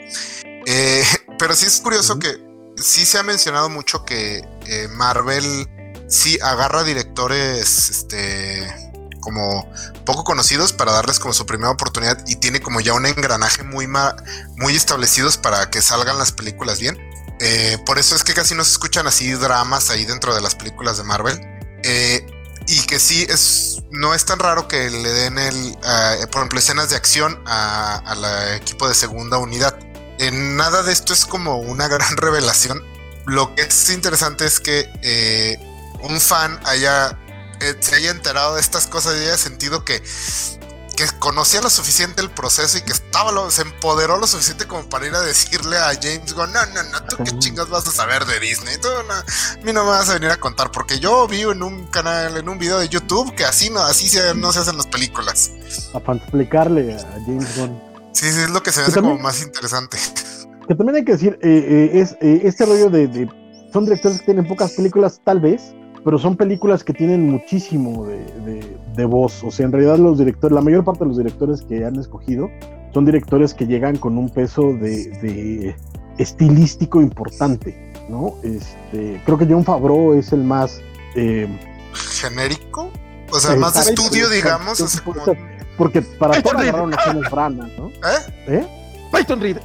Eh, [LAUGHS] pero sí es curioso que sí se ha mencionado mucho que eh, Marvel sí agarra directores este, como poco conocidos para darles como su primera oportunidad y tiene como ya un engranaje muy, muy establecidos para que salgan las películas bien. Eh, por eso es que casi no se escuchan así dramas ahí dentro de las películas de Marvel. Y que sí, es, no es tan raro que le den el, por ejemplo, escenas de acción al equipo de segunda unidad nada de esto es como una [LAUGHS] gran revelación. Lo que es interesante es que eh, un fan haya, eh, se haya enterado de estas cosas y haya sentido que, que conocía lo suficiente el proceso y que estaba lo, se empoderó lo suficiente como para ir a decirle a James Gunn, no, no, no, tú qué chingas vas a saber de Disney, tú no, a mí no me vas a venir a contar, porque yo vi en un canal, en un video de YouTube que así no, así no se hacen las películas. Para explicarle a James Gunn. Sí, sí, es lo que se me hace como más interesante. Que también hay que decir, eh, eh, es eh, este rollo de, Son directores que tienen pocas películas, tal vez, pero son películas que tienen muchísimo de, voz. O sea, en realidad los directores, la mayor parte de los directores que han escogido son directores que llegan con un peso de, estilístico importante, ¿no? Este, creo que John Favreau es el más... ¿Genérico? O sea, más de estudio, digamos. Porque para todo agarraron a Kenneth Branagh, ¿no? ¿Eh? ¿Eh? Peyton Reed.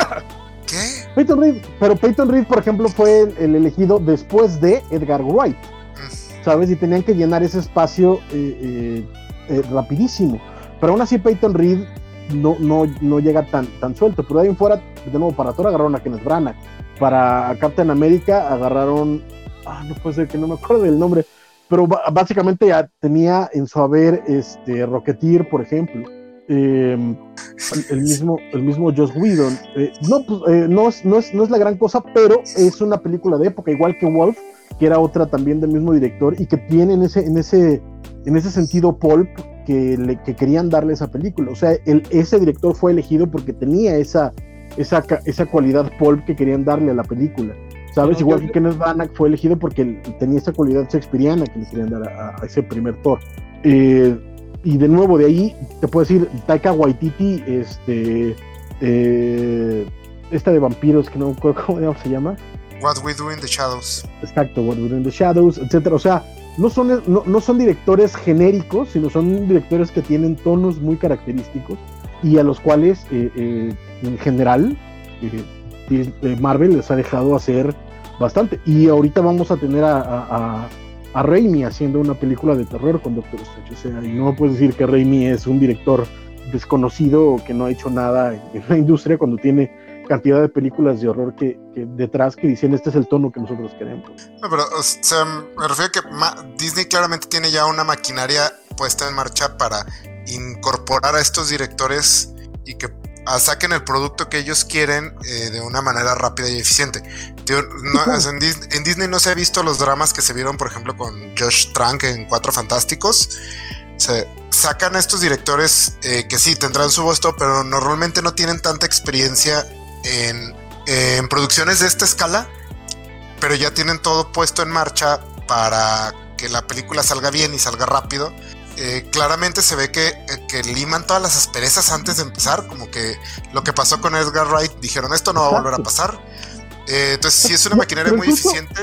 ¿Qué? Peyton Reed, pero Peyton Reed, por ejemplo, fue el, elegido después de Edgar Wright. ¿Sabes? Y tenían que llenar ese espacio eh, eh, eh, rapidísimo. Pero aún así Peyton Reed no, no, no llega tan, tan suelto. Pero de ahí en fuera, de nuevo, para Thor agarraron a Kenneth Branagh. Para Captain America agarraron... Ah, no puede ser que no me acuerdo del nombre pero básicamente ya tenía en su haber este Rocketeer, por ejemplo. Em, el mismo el mismo Joss Whedon no, pues, no, es, no, es, no es la gran cosa pero es una película de época igual que Wolf que era otra también del mismo director y que tiene en ese en ese en ese sentido pulp que, le, que querían darle esa película o sea el, ese director fue elegido porque tenía esa esa, esa cualidad pulp que querían darle a la película ¿Sabes? Igual que Kenneth Branagh fue elegido porque tenía esa cualidad shakespeariana que le querían dar a, ese primer Thor. Eh, y de nuevo, de ahí te puedo decir, Taika Waititi, este. Eh, esta de vampiros, que no me acuerdo [LAUGHS] cómo se llama. What We Do in the Shadows. Exacto, What We Do in the Shadows, etcétera. O sea, no son, no, son directores genéricos, sino son directores que tienen tonos muy característicos y a los cuales, eh, en general, Marvel les ha dejado hacer bastante. Y ahorita vamos a tener a, a, a, Raimi haciendo una película de terror con Doctor Strange. O sea, y no puedes decir que Raimi es un director desconocido que no ha hecho nada en, la industria cuando tiene cantidad de películas de horror que, detrás que dicen este es el tono que nosotros queremos. No, pero o sea, me refiero a que Disney claramente tiene ya una maquinaria puesta en marcha para incorporar a estos directores y que saquen el producto que ellos quieren eh, de una manera rápida y eficiente. en, Disney, no se ha visto los dramas que se vieron, por ejemplo, con Josh Trank en Cuatro Fantásticos. Se sacan a estos directores eh, que sí tendrán su voz, pero normalmente no tienen tanta experiencia en, en producciones de esta escala, pero ya tienen todo puesto en marcha para que la película salga bien y salga rápido eh, claramente se ve que, eh, que, liman todas las asperezas antes de empezar, como que lo que pasó con Edgar Wright, dijeron esto no va a volver a pasar. Eh, entonces sí es una maquinaria muy eficiente.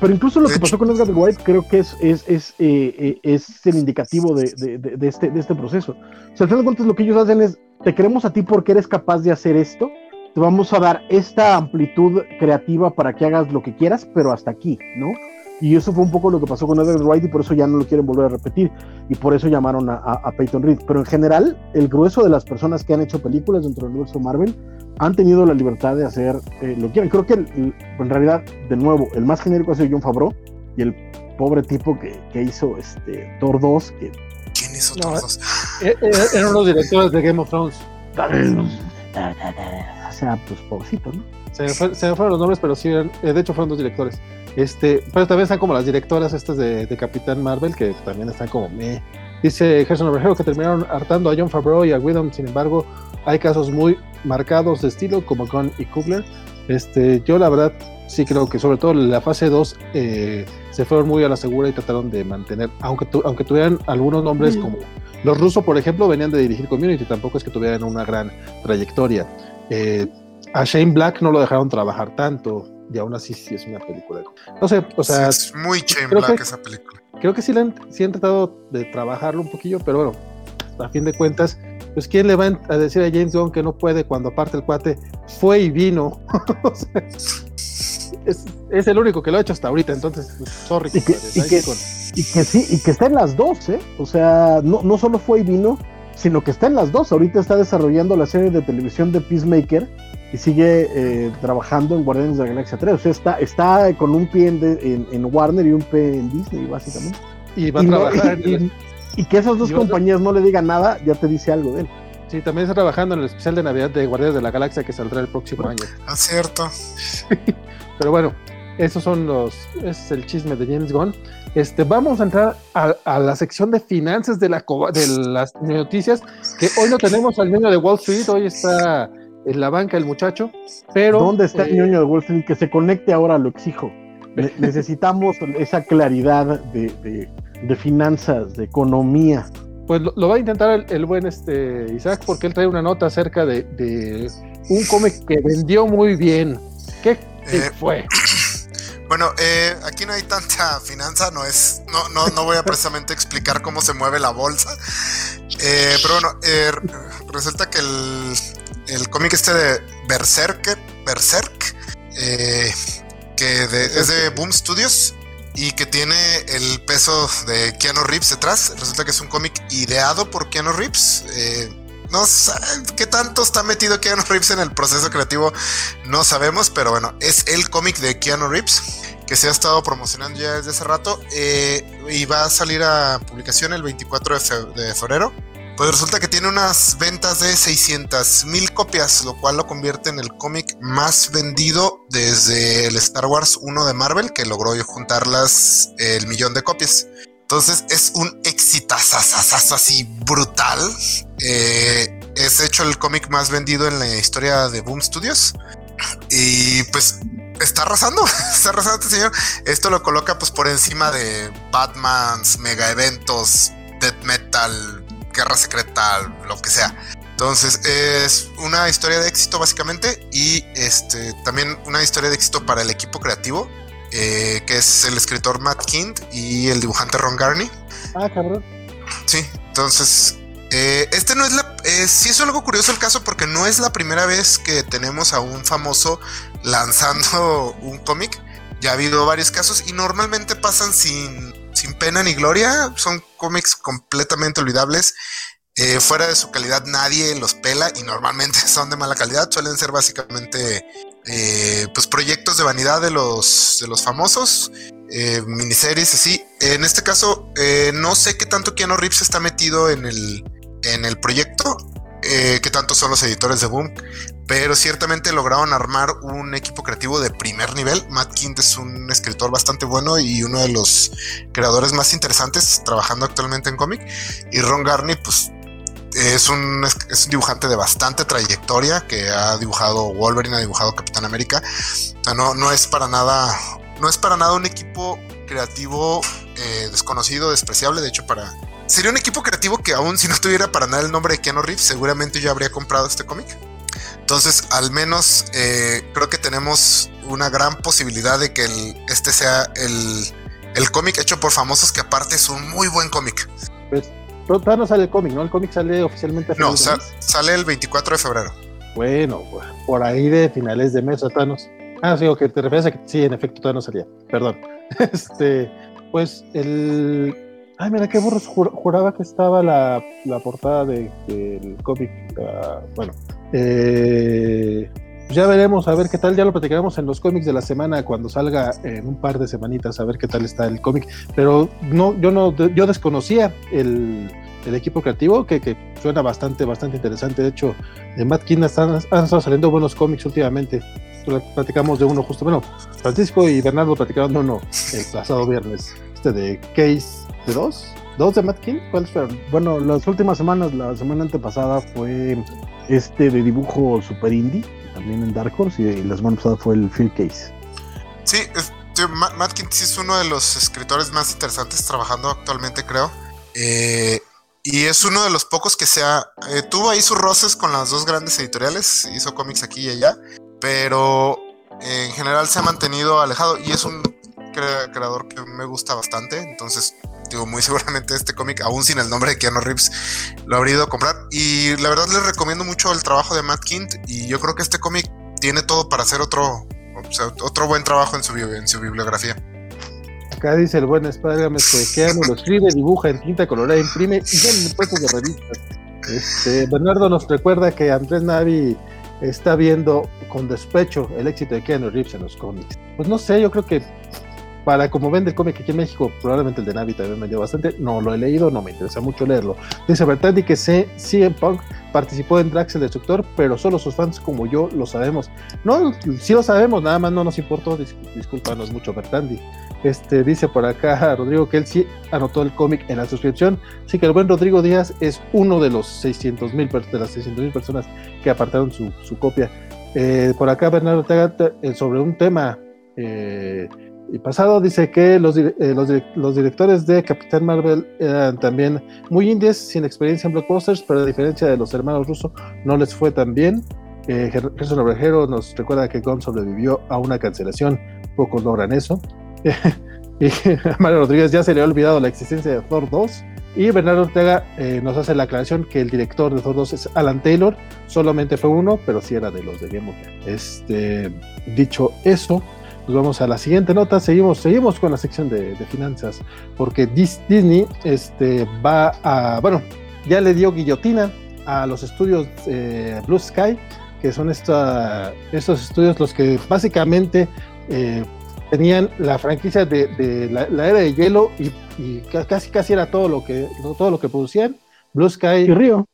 Pero incluso lo que pasó con Edgar Wright creo que es, es, es, es el indicativo de, de, de, este, de este proceso. O sea, al final de cuentas lo que ellos hacen es, te queremos a ti porque eres capaz de hacer esto, te vamos a dar esta amplitud creativa para que hagas lo que quieras, pero hasta aquí, ¿no? Y eso fue un poco lo que pasó con Edgar Wright y por eso ya no lo quieren volver a repetir. Y por eso llamaron a, a, Peyton Reed. Pero en general, el grueso de las personas que han hecho películas dentro del universo Marvel han tenido la libertad de hacer eh, lo que quieran. Creo que en realidad, de nuevo, el más genérico ha sido John Favreau y el pobre tipo que, que hizo este, Thor 2. Que... ¿Quién hizo Thor 2? Eh, eh, eran los directores de Game of Thrones. Sea, pues pobrecito, ¿no? Se me, fueron los nombres, pero sí, de hecho fueron dos directores. Este, pero también están como las directoras estas de, Capitán Marvel, que también están como me. Dice Gerson Overhead que terminaron hartando a John Favreau y a Whedon, sin embargo, hay casos muy marcados de estilo como Gunn y Kubler. Este, yo la verdad sí creo que sobre todo en la fase 2 eh, se fueron muy a la segura y trataron de mantener, aunque, aunque tuvieran algunos nombres como los rusos, por ejemplo, venían de dirigir Community, tampoco es que tuvieran una gran trayectoria. Eh, a Shane Black no lo dejaron trabajar tanto y aún así sí es una película. No sé, o sea... es muy Shane Black esa película. Creo que sí, han, sí han tratado de trabajarlo un poquillo, pero bueno, a fin de cuentas, pues ¿quién le va a decir a James Gunn que no puede cuando aparte el cuate fue y vino? [LAUGHS] es, es, el único que lo ha hecho hasta ahorita, entonces, pues, sorry. Y que, y que, y que, sí, y que está en las dos, ¿eh? O sea, no, no solo fue y vino, sino que está en las dos. Ahorita está desarrollando la serie de televisión de Peacemaker y sigue eh, trabajando en Guardianes de la Galaxia 3. O sea, está, está con un pie en, en, Warner y un pie en Disney, básicamente. Y va a trabajar. y, que esas dos compañías no le digan nada, ya te dice algo de él. Sí, también está trabajando en el especial de Navidad de Guardianes de la Galaxia que saldrá el próximo año. Ah, cierto. [LAUGHS] Pero bueno, esos son los. Ese es el chisme de James Gunn. Este, vamos a entrar a, la sección de finanzas de, la, de las noticias, que hoy no tenemos al niño de Wall Street, hoy está en la banca el muchacho, pero... ¿Dónde está el eh, niño de Wall Street? Que se conecte ahora, lo exijo. [LAUGHS] necesitamos esa claridad de, finanzas, de economía. Pues lo, va a intentar el, buen este Isaac, porque él trae una nota acerca de, un cómic que vendió muy bien. ¿Qué, eh, fue? Bueno, eh, aquí no hay tanta [LAUGHS] finanza, no es, no, no, no voy a precisamente explicar cómo se mueve la bolsa. Eh, pero bueno, eh, resulta que el, el cómic este de Berserk, Berserk, que es de Boom Studios y que tiene el peso de Keanu Reeves detrás. Resulta que es un cómic ideado por Keanu Reeves. no sé qué tanto está metido Keanu Reeves en el proceso creativo, no sabemos, pero bueno, es el cómic de Keanu Reeves que se ha estado promocionando ya desde hace rato eh, y va a salir a publicación el 24 de, febrero. Pues resulta que tiene unas ventas de 600 mil copias, lo cual lo convierte en el cómic más vendido desde el Star Wars 1 de Marvel, que logró juntarlas el millón de copias. Entonces es un exitazo así brutal. Eh, es hecho el cómic más vendido en la historia de Boom Studios. Y pues está arrasando, [LAUGHS] está arrasando este señor. Esto lo coloca pues por encima de Batman's mega eventos, Death Metal, Guerra Secreta, lo que sea. Entonces es una historia de éxito básicamente y este también una historia de éxito para el equipo creativo, eh, que es el escritor Matt Kind y el dibujante Ron Garney. Ah, cabrón. Sí, entonces eh, este no es la. Eh, sí, es algo curioso el caso porque no es la primera vez que tenemos a un famoso lanzando [LAUGHS] un cómic. Ya ha habido varios casos y normalmente pasan sin, sin pena ni gloria. Son cómics completamente olvidables. Eh, fuera de su calidad nadie los pela y normalmente [LAUGHS] son de mala calidad. Suelen ser básicamente pues proyectos de vanidad de los, de los famosos. miniseries así. En este caso, no sé qué tanto Keanu Reeves está metido en el, en el proyecto, eh, que tanto son los editores de Boom, pero ciertamente lograron armar un equipo creativo de primer nivel. Matt Kind es un escritor bastante bueno y uno de los creadores más interesantes trabajando actualmente en cómic. Y Ron Garney, pues es un, es un dibujante de bastante trayectoria que ha dibujado Wolverine, ha dibujado Capitán América. no, no es para nada, no es para nada un equipo creativo eh, desconocido, despreciable. De hecho, para sería un equipo creativo que aún si no tuviera para nada el nombre de Keanu Reeves, seguramente yo habría comprado este cómic. Entonces, al menos eh, creo que tenemos una gran posibilidad de que este sea el, cómic hecho por famosos, que aparte es un muy buen cómic. Pues todavía no sale el cómic, ¿no? El cómic sale oficialmente. No, sale el 24 de febrero. Bueno, pues, por ahí de finales de mes, Thanos. Ah, sí, que te refieres a que sí, en efecto, todavía no salía. Perdón. [LAUGHS] Este, pues el. Ay, mira, qué burros. juraba que estaba la, la portada del de, cómic. Uh, bueno, eh, ya veremos, a ver qué tal. Ya lo platicaremos en los cómics de la semana cuando salga en un par de semanitas, a ver qué tal está el cómic. Pero no, yo no, yo desconocía el, el equipo creativo, que, que, suena bastante, bastante interesante. De hecho, de Matt King han, estado saliendo buenos cómics últimamente. Platicamos de uno justo, bueno, Francisco y Bernardo platicaron uno el pasado viernes. Este de Case de dos, dos de Matt King, ¿cuáles fueron? Bueno, las últimas semanas, la semana antepasada fue este de dibujo super indie, también en Dark Horse, y la semana pasada fue el Field Case. Sí, Matt King es uno de los escritores más interesantes trabajando actualmente, creo. Eh, y es uno de los pocos que se ha. Eh, tuvo ahí sus roces con las dos grandes editoriales, hizo cómics aquí y allá, pero en general se ha mantenido alejado y es un creador que me gusta bastante. Entonces, digo, muy seguramente este cómic, aún sin el nombre de Keanu Reeves, lo habría ido a comprar. Y la verdad les recomiendo mucho el trabajo de Matt Kint y yo creo que este cómic tiene todo para hacer otro, otro buen trabajo en su, en bibliografía. Acá dice el buen Spider-Man que Keanu lo escribe, dibuja en tinta colorada, imprime y ya en puestos de revistas. Este, Bernardo nos recuerda que Andrés Navi está viendo con despecho el éxito de Keanu Reeves en los cómics. Pues no sé, yo creo que para como vende el cómic aquí en México, probablemente el de Navi también me dio bastante. No lo he leído, no me interesa mucho leerlo. Dice Bertandi que CM Punk participó en Drax el Destructor, pero solo sus fans como yo lo sabemos. No, sí lo sabemos, nada más no nos importó. discúlpanos mucho, Bertandi. Este, dice por acá [LAUGHS] Rodrigo que él sí anotó el cómic en la suscripción. Sí que el buen Rodrigo Díaz es uno de los 600 mil de las 600 mil personas que apartaron su, copia. Eh, por acá Bernardo Ortega eh, sobre un tema eh, pasado dice que los, los, directores de Capitán Marvel eran también muy indies, sin experiencia en blockbusters, pero a diferencia de los hermanos rusos no les fue tan bien. Jesús Obrejero nos recuerda que Gon sobrevivió a una cancelación, pocos logran eso. [LAUGHS] y Mario Rodríguez ya se le ha olvidado la existencia de Thor 2. Y Bernardo Ortega eh, nos hace la aclaración que el director de Thor 2 es Alan Taylor, solamente fue uno, pero sí era de los de Game Este, dicho eso, nos vamos a la siguiente nota. Seguimos, seguimos con la sección de, finanzas, porque Disney este, va a, bueno, ya le dio guillotina a los estudios eh, Blue Sky, que son esta, estos estudios los que básicamente eh, tenían la franquicia de, la, era de hielo y, casi casi era todo lo que todo lo que producían Blue Sky y Río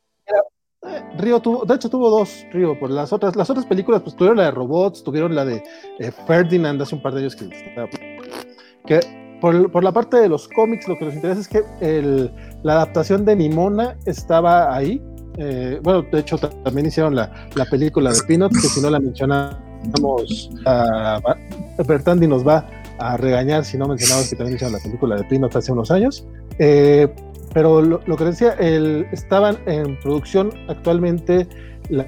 eh, Río tuvo de hecho tuvo dos Río por las otras las otras películas pues tuvieron la de robots tuvieron la de eh, Ferdinand hace un par de años que, por, la parte de los cómics lo que nos interesa es que el, la adaptación de Nimona estaba ahí eh, bueno de hecho también hicieron la, la película de Peanuts que si no la mencionan Vamos a, nos va a regañar si no mencionamos que también hicieron la película de Peanuts hace unos años. Eh, pero lo, que decía, el, estaban en producción actualmente la,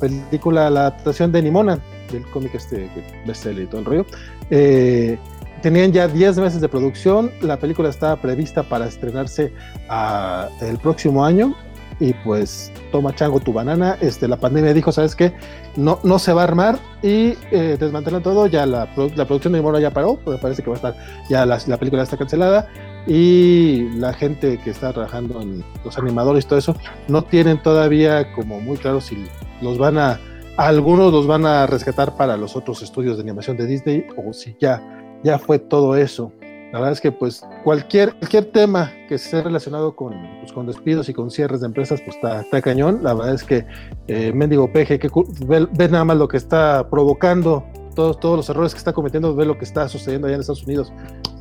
película, la adaptación de Nimona, del cómic este bestseller y todo el rollo. Eh, tenían ya 10 meses de producción, la película estaba prevista para estrenarse a, el próximo año y pues toma chango tu banana, este, la pandemia dijo, ¿sabes qué? No, no se va a armar y eh, desmantelan todo, ya la, la producción de Mora ya paró, pues parece que va a estar, ya la, película está cancelada y la gente que está trabajando en los animadores y todo eso, no tienen todavía como muy claro si los van a, algunos los van a rescatar para los otros estudios de animación de Disney o si ya, ya fue todo eso. La verdad es que pues cualquier, cualquier tema que esté relacionado con, pues, con despidos y con cierres de empresas, pues está, cañón. La verdad es que eh, Mendigo Peje, que ve, nada más lo que está provocando, todos, todos los errores que está cometiendo, ve lo que está sucediendo allá en Estados Unidos.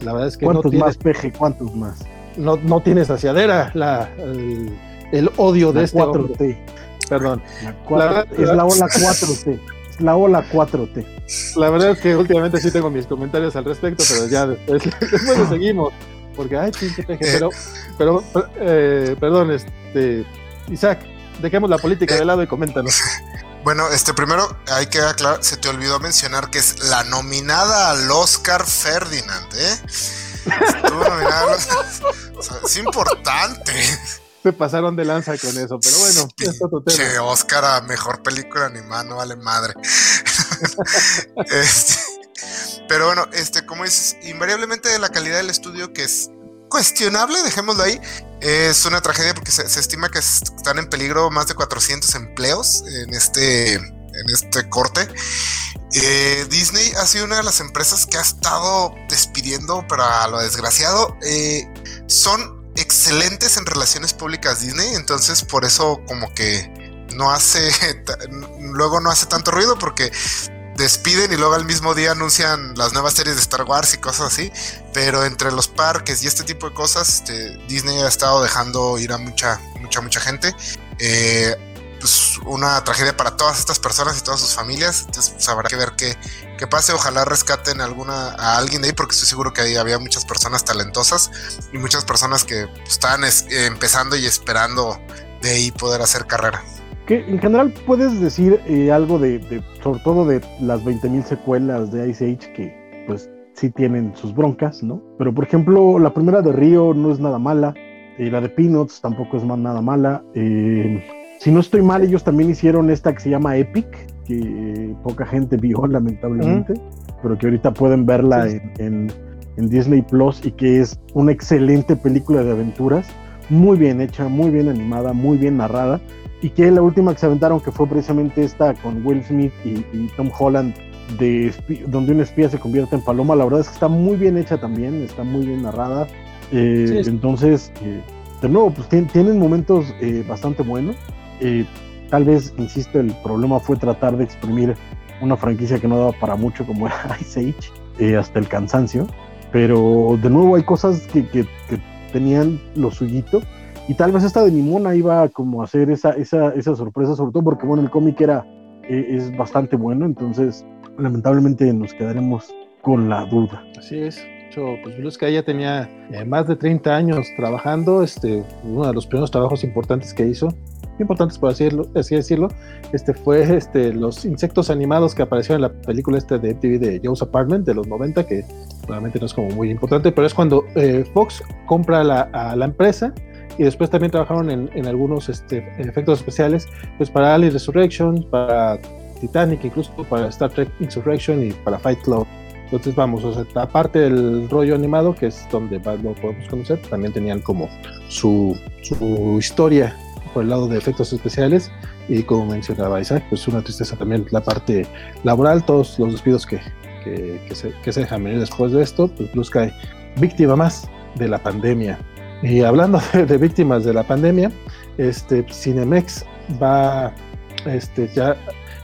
La verdad es que ¿Cuántos más Peje? ¿Cuántos más? No, no tiene saciadera la, el, odio de este 4T. Perdón. La es la ola 4T la ola 4T. La verdad es que últimamente sí tengo mis comentarios al respecto, pero ya después, [LAUGHS] después seguimos. Porque, ay, pinche peje, pero, pero eh, perdón, este, Isaac, dejemos la política de lado y coméntanos. Bueno, este primero hay que aclarar, se te olvidó mencionar que es la nominada al Oscar Ferdinand, ¿eh? Estuvo nominada al Oscar. [LAUGHS] O sea, es importante se pasaron de lanza con eso, pero bueno, es otro tema. Che, Oscar a mejor película animada, no vale madre. [LAUGHS] [LAUGHS] Este, Pero bueno, este, como dices, invariablemente la calidad del estudio, que es cuestionable, dejémoslo ahí, es una tragedia porque se, estima que están en peligro más de 400 empleos en este, en este corte. Eh, Disney ha sido una de las empresas que ha estado despidiendo, pero a lo desgraciado, eh, son excelentes en relaciones públicas Disney, entonces por eso como que no hace, [LAUGHS] luego no hace tanto ruido porque despiden y luego al mismo día anuncian las nuevas series de Star Wars y cosas así. Pero entre los parques y este tipo de cosas, este, Disney ha estado dejando ir a mucha, mucha, mucha gente. Eh, pues una tragedia para todas estas personas y todas sus familias. Entonces pues, habrá que ver qué, qué pase. Ojalá rescaten alguna, a alguien de ahí, porque estoy seguro que ahí había muchas personas talentosas y muchas personas que pues, estaban empezando y esperando de ahí poder hacer carrera en general puedes decir eh, algo de, sobre todo de las 20.000 secuelas de Ice Age que pues sí tienen sus broncas, ¿no? Pero por ejemplo, la primera de Río no es nada mala, y la de Peanuts tampoco es más nada mala. Eh, si no estoy mal, ellos también hicieron esta que se llama Epic, que poca gente vio [LAUGHS] lamentablemente, pero que ahorita pueden verla en, en Disney Plus y que es una excelente película de aventuras, muy bien hecha, muy bien animada, muy bien narrada y que la última que se aventaron, que fue precisamente esta con Will Smith y, Tom Holland, de donde un espía se convierte en paloma, la verdad es que está muy bien hecha también, está muy bien narrada. Eh, entonces, eh, de nuevo, pues tienen momentos eh, bastante buenos. tal vez, insisto, el problema fue tratar de exprimir una franquicia que no daba para mucho como era [LAUGHS] Ice Age, hasta el cansancio. Pero de nuevo hay cosas que, que, que tenían lo suyito y tal vez esta de Nimona iba como a hacer esa, esa, esa sorpresa, sobre todo porque, bueno, el cómic era, eh, es bastante bueno, entonces lamentablemente nos quedaremos con la duda. Así es. Pues Blue Sky ya tenía eh, más de 30 años trabajando, este, uno de los primeros trabajos importantes que hizo, importantes por así así decirlo este, fue este, los insectos animados que aparecieron en la película este de MTV de Joe's Apartment de los 90, que realmente no es como muy importante, pero es cuando eh, Fox compra la, a la empresa y después también trabajaron en, algunos este, efectos especiales, pues para Alien Resurrection, para Titanic, incluso para Star Trek Insurrection y para Fight Club. Entonces vamos, o sea, aparte del rollo animado, que es donde lo podemos conocer, también tenían como su, su historia por el lado de efectos especiales y como mencionaba Isaac, pues una tristeza también la parte laboral, todos los despidos que, que, se, que se dejan venir después de esto, pues Blue Sky, víctima más de la pandemia. Y hablando [LAUGHS] de, víctimas de la pandemia, este Cinemex va, este, ya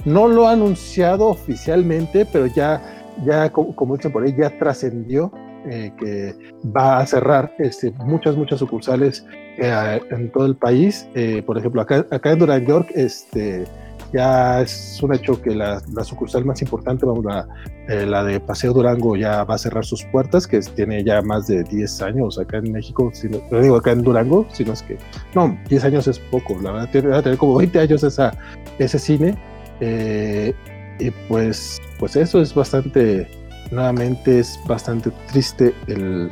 no lo ha anunciado oficialmente, pero ya, ya como, dicen por ahí, ya trascendió eh, que va a cerrar este, muchas, muchas sucursales eh, en todo el país. Eh, por ejemplo, acá, acá en Durán York, este, ya es un hecho que la, sucursal más importante, vamos, la, eh, la, de Paseo Durango ya va a cerrar sus puertas, que tiene ya más de 10 años acá en México, si no, digo acá en Durango, sino es que, no, 10 años es poco, la verdad, va a tener como 20 años esa, ese cine, eh, y pues, pues eso es bastante, nuevamente es bastante triste el,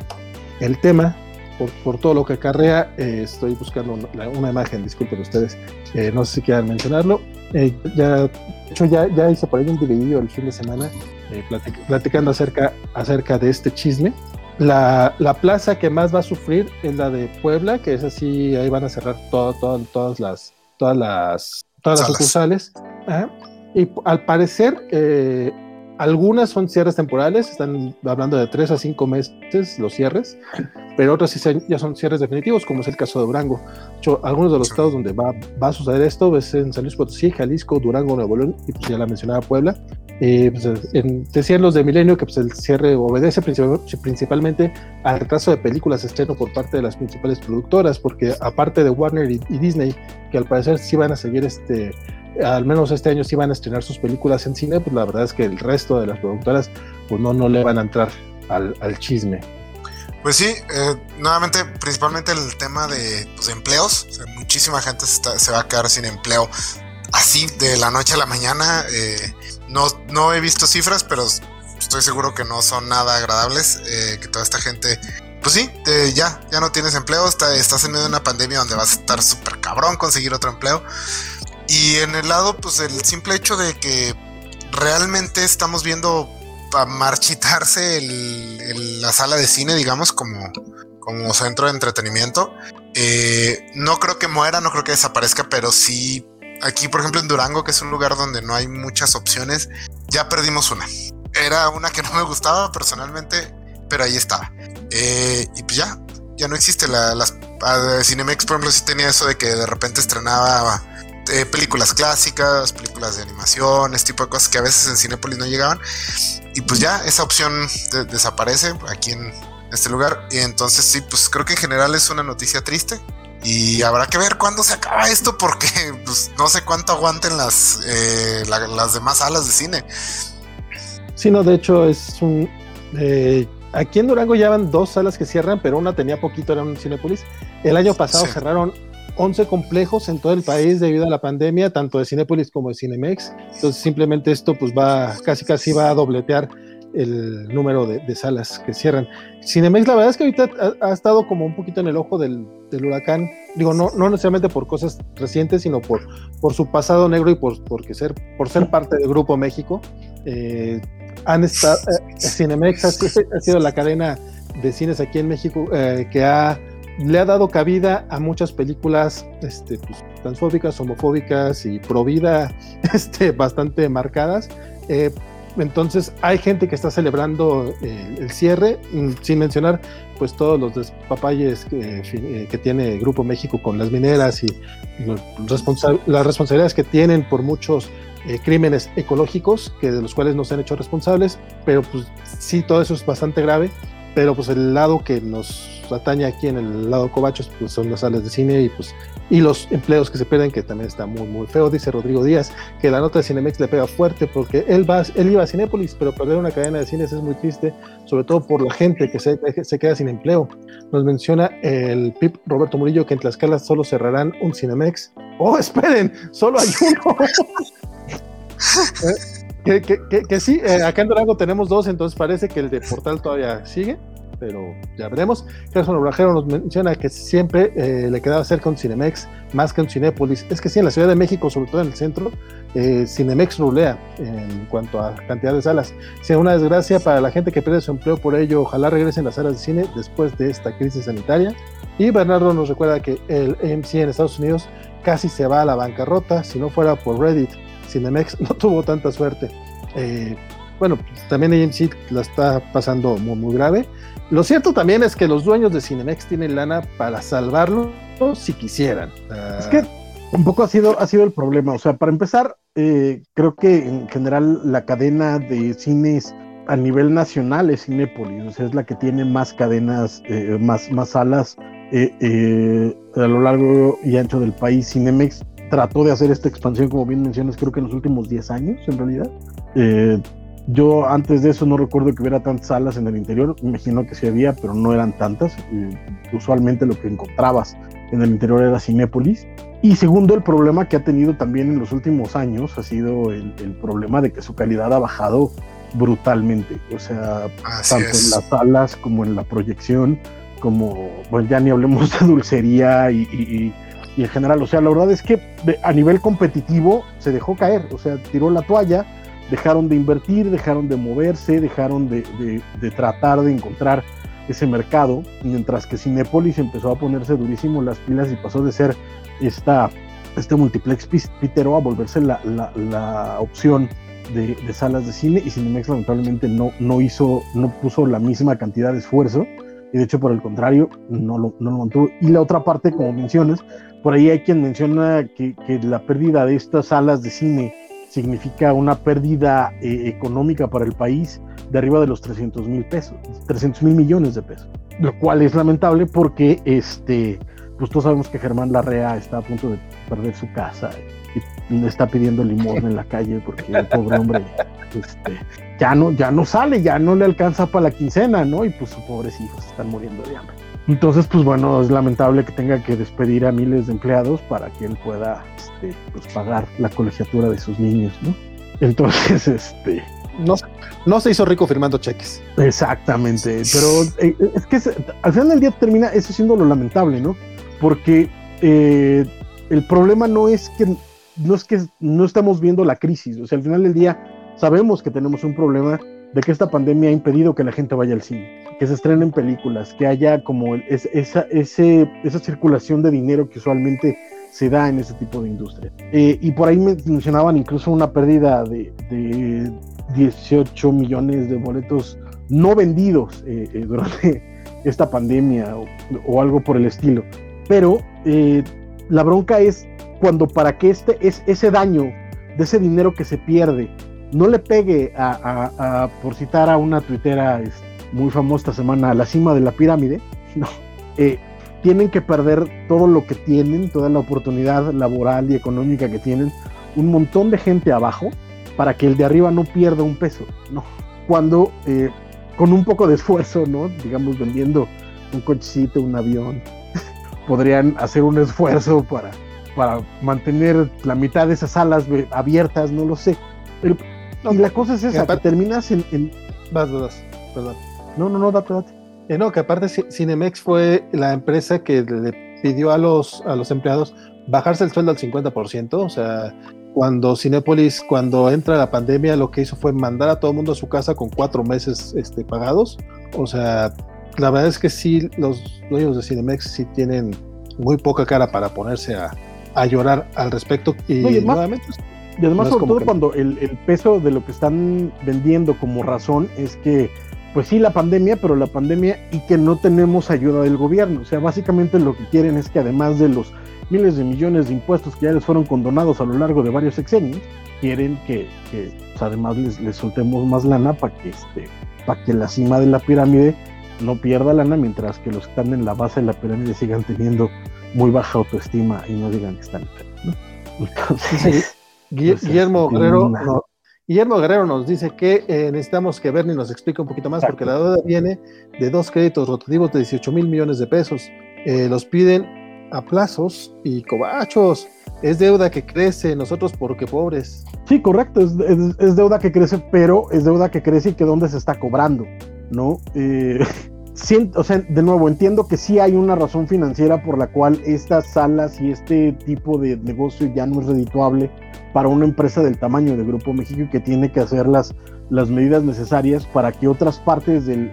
el tema, por, por, todo lo que acarrea. Eh, estoy buscando una, una, imagen, disculpen ustedes, eh, no sé si quieran mencionarlo. Eh, ya, de hecho, ya, ya hice por ahí un video el fin de semana eh, platicando acerca, acerca de este chisme. La, la, plaza que más va a sufrir es la de Puebla, que es así, ahí van a cerrar todo, todo, todas las todas las todas las sucursales. Y al parecer, eh, algunas son cierres temporales, están hablando de tres a cinco meses los cierres, pero otras sí ya son cierres definitivos, como es el caso de Durango. De hecho, algunos de los estados donde va, va, a suceder esto es en San Luis Potosí, Jalisco, Durango, Nuevo León y pues ya la mencionaba Puebla. Eh, pues, en, decían los de Milenio que pues, el cierre obedece principalmente al retraso de películas de estreno por parte de las principales productoras, porque aparte de Warner y, y Disney, que al parecer sí van a seguir este al menos este año sí van a estrenar sus películas en cine, pues la verdad es que el resto de las productoras pues no, no le van a entrar al, chisme. Pues sí, eh, nuevamente, principalmente el tema de, pues, empleos. muchísima gente se, va a quedar sin empleo así de la noche a la mañana. Eh, no, no he visto cifras, pero estoy seguro que no son nada agradables. Eh, que toda esta gente, pues sí, ya, ya no tienes empleo. estás en medio de una pandemia donde vas a estar súper cabrón conseguir otro empleo. Y en el lado, pues el simple hecho de que realmente estamos viendo marchitarse la sala de cine, digamos, como, como centro de entretenimiento. Eh, no creo que muera, no creo que desaparezca, pero sí, aquí por ejemplo en Durango, que es un lugar donde no hay muchas opciones, ya perdimos una. Era una que no me gustaba personalmente, pero ahí estaba. Eh, y pues ya, ya no existe. La, las Cinemex, por ejemplo, sí tenía eso de que de repente estrenaba eh, películas clásicas, películas de animación, este tipo de cosas que a veces en Cinepolis no llegaban. Y pues ya esa opción desaparece aquí en este lugar. Y entonces sí, pues creo que en general es una noticia triste. Y habrá que ver cuándo se acaba esto porque [LAUGHS] pues, no sé cuánto aguanten las, eh, las demás salas de cine. Sí, no, de hecho es un... Eh, aquí en Durango ya van dos salas que cierran, pero una tenía poquito, era un Cinepolis. El año pasado cerraron 11 complejos en todo el país debido a la pandemia, tanto de Cinepolis como de Cinemex. Entonces simplemente esto pues va, casi casi va a dobletear el número de, salas que cierran. Cinemex, la verdad es que ahorita ha, estado como un poquito en el ojo del, huracán. Digo, no, no necesariamente por cosas recientes, sino por, por su pasado negro y por, porque ser, por ser parte del Grupo México. Eh, han estado, eh, Cinemex ha, sido la cadena de cines aquí en México eh, que ha le ha dado cabida a muchas películas este, pues, transfóbicas, homofóbicas y pro vida [LAUGHS] este, bastante marcadas. Eh, entonces hay gente que está celebrando eh, el cierre, mm, sin mencionar pues todos los despapalles que, eh, que tiene Grupo México con las mineras y, las responsabilidades que tienen por muchos crímenes ecológicos, que de los cuales no se han hecho responsables, pero pues sí, todo eso es bastante grave, pero pues el lado que nos atañe aquí en el lado Covachos, pues son las salas de cine y pues y los empleos que se pierden, que también está muy muy feo, dice Rodrigo Díaz, que la nota de Cinemex le pega fuerte porque él va, él iba a Cinépolis, pero perder una cadena de cines es muy triste, sobre todo por la gente que se, se queda sin empleo. Nos menciona el PIP Roberto Murillo que en Tlaxcala solo cerrarán un Cinemex. Oh, esperen, solo hay uno. [LAUGHS] Eh, que, que, que, sí, eh, acá en Durango tenemos dos, entonces parece que el de Portal todavía sigue pero ya veremos. Gerson Obrajero nos menciona que siempre eh, le quedaba cerca un Cinemex más que un Cinépolis. Es que sí, en la Ciudad de México, sobre todo en el centro, eh, Cinemex rulea en cuanto a cantidad de salas. Sea una desgracia para la gente que pierde su empleo por ello. Ojalá regresen las salas de cine después de esta crisis sanitaria. Y Bernardo nos recuerda que el AMC en Estados Unidos casi se va a la bancarrota. Si no fuera por Reddit, Cinemex [LAUGHS] no tuvo tanta suerte. Eh, bueno, también AMC la está pasando muy, muy grave. Lo cierto también es que los dueños de Cinemex tienen lana para salvarlo si quisieran. Es que un poco ha sido, ha sido el problema. O sea, para empezar, eh, creo que en general la cadena de cines a nivel nacional es Cinépolis, es la que tiene más cadenas, eh, más, más salas a lo largo y ancho del país. Cinemex trató de hacer esta expansión, como bien mencionas, creo que en los últimos 10 años, en realidad. Yo antes de eso no recuerdo que hubiera tantas salas en el interior, me imagino que sí había, pero no eran tantas. usualmente lo que encontrabas en el interior era Cinépolis. Y segundo, el problema que ha tenido también en los últimos años ha sido el, problema de que su calidad ha bajado brutalmente. O sea, tanto en las salas como en la proyección, como, bueno, ya ni hablemos de dulcería y, y en general. O sea, la verdad es que a nivel competitivo se dejó caer, o sea, tiró la toalla dejaron de invertir, dejaron de moverse, dejaron de, tratar de encontrar ese mercado, mientras que Cinepolis empezó a ponerse durísimo las pilas y pasó de ser esta, este multiplex pitero a volverse la, opción de, salas de cine y Cinemex lamentablemente no, no hizo, no puso la misma cantidad de esfuerzo y de hecho por el contrario no lo, no lo mantuvo. Y la otra parte, como mencionas, por ahí hay quien menciona que, la pérdida de estas salas de cine significa una pérdida eh, económica para el país de arriba de los 300 mil pesos, 300 mil millones de pesos, lo cual es lamentable porque este, pues todos sabemos que Germán Larrea está a punto de perder su casa y está pidiendo limón en la calle porque el pobre hombre este, ya, no, ya no sale, ya no le alcanza para la quincena, ¿no? Y pues sus pobres hijos están muriendo de hambre. Entonces, pues bueno, es lamentable que tenga que despedir a miles de empleados para que él pueda este, pues, pagar la colegiatura de sus niños, ¿no? Entonces, [LAUGHS] este... No, no se hizo rico firmando cheques. Exactamente, pero eh, es que al final del día termina eso siendo lo lamentable, ¿no? Porque eh, el problema no es que no es que no estamos viendo la crisis, o sea, al final del día sabemos que tenemos un problema de que esta pandemia ha impedido que la gente vaya al cine, que se estrenen películas, que haya como esa, ese, esa circulación de dinero que usualmente se da en ese tipo de industria. Eh, y por ahí mencionaban incluso una pérdida de, 18 millones de boletos no vendidos eh, eh, durante [LAUGHS] esta pandemia o, algo por el estilo. Pero la bronca es cuando para que este, es, ese daño de ese dinero que se pierde no le pegue a, por citar a una tuitera muy famosa esta semana, a la cima de la pirámide, [LAUGHS] no, eh, tienen que perder todo lo que tienen, toda la oportunidad laboral y económica que tienen, un montón de gente abajo, para que el de arriba no pierda un peso, no. Cuando eh, con un poco de esfuerzo, ¿no? Digamos, vendiendo un cochecito, un avión, [LAUGHS] podrían hacer un esfuerzo para, para mantener la mitad de esas alas abiertas, no lo sé. y la cosa es esa, que terminas en... en... Vas, vas, perdón. No, no, no, date, date. Eh, no, que aparte Cinemex fue la empresa que le pidió a los, a los empleados bajarse el sueldo al 50%, o sea, cuando Cinepolis, cuando entra la pandemia, lo que hizo fue mandar a todo el mundo a su casa con cuatro meses este, pagados, o sea, la verdad es que sí, los dueños de Cinemex sí tienen muy poca cara para ponerse a, a llorar al respecto. Y, nuevamente, y además, sobre todo cuando el, el, peso de lo que están vendiendo como razón es que, pues sí, la pandemia, pero la pandemia y que no tenemos ayuda del gobierno. O sea, básicamente lo que quieren es que además de los miles de millones de impuestos que ya les fueron condonados a lo largo de varios sexenios, quieren que, que pues, además les, les, soltemos más lana para que, este, para que la cima de la pirámide no pierda lana, mientras que los que están en la base de la pirámide sigan teniendo muy baja autoestima y no digan que están enfermos. Pues, Guillermo Guerrero. Guillermo Guerrero nos dice que eh, necesitamos que Bernie nos explique un poquito más porque la deuda viene de dos créditos rotativos de 18 mil millones de pesos. Eh, los piden a plazos y cobachos. Es deuda que crece, nosotros porque pobres. Sí, correcto, es, es, deuda que crece, pero es deuda que crece y que dónde se está cobrando, ¿no? Eh, [LAUGHS] o sea, de nuevo, entiendo que sí hay una razón financiera por la cual estas salas y este tipo de negocio ya no es redituable para una empresa del tamaño de Grupo México y que tiene que hacer las, las medidas necesarias para que otras partes del,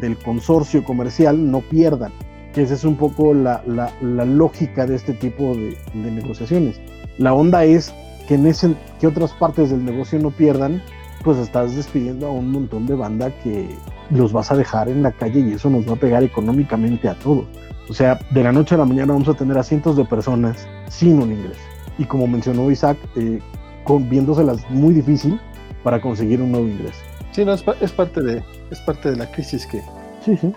del, consorcio comercial no pierdan. Que esa es un poco la, la, la lógica de este tipo de, de, negociaciones. La onda es que, en ese, que otras partes del negocio no pierdan, pues estás despidiendo a un montón de banda que, los vas a dejar en la calle y eso nos va a pegar económicamente a todos. O sea, de la noche a la mañana vamos a tener a cientos de personas sin un ingreso. Y como mencionó Isaac, eh, con, viéndoselas muy difícil para conseguir un nuevo ingreso. Sí, no, es, parte, de, es parte de la crisis que, sí, sí.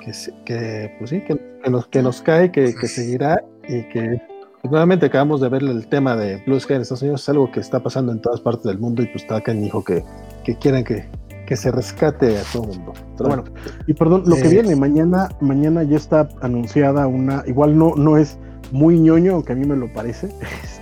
que, pues sí, que, nos, que nos cae, que, seguirá y que nuevamente acabamos de ver el tema de Blue Sky en Estados Unidos, es algo que está pasando en todas partes del mundo y pues está canijo que, que quieran que, que se rescate a todo el mundo. Pero bueno. Y perdón, lo que eh, viene, mañana, mañana ya está anunciada una, igual no, no es muy ñoño, aunque a mí me lo parece, [LAUGHS]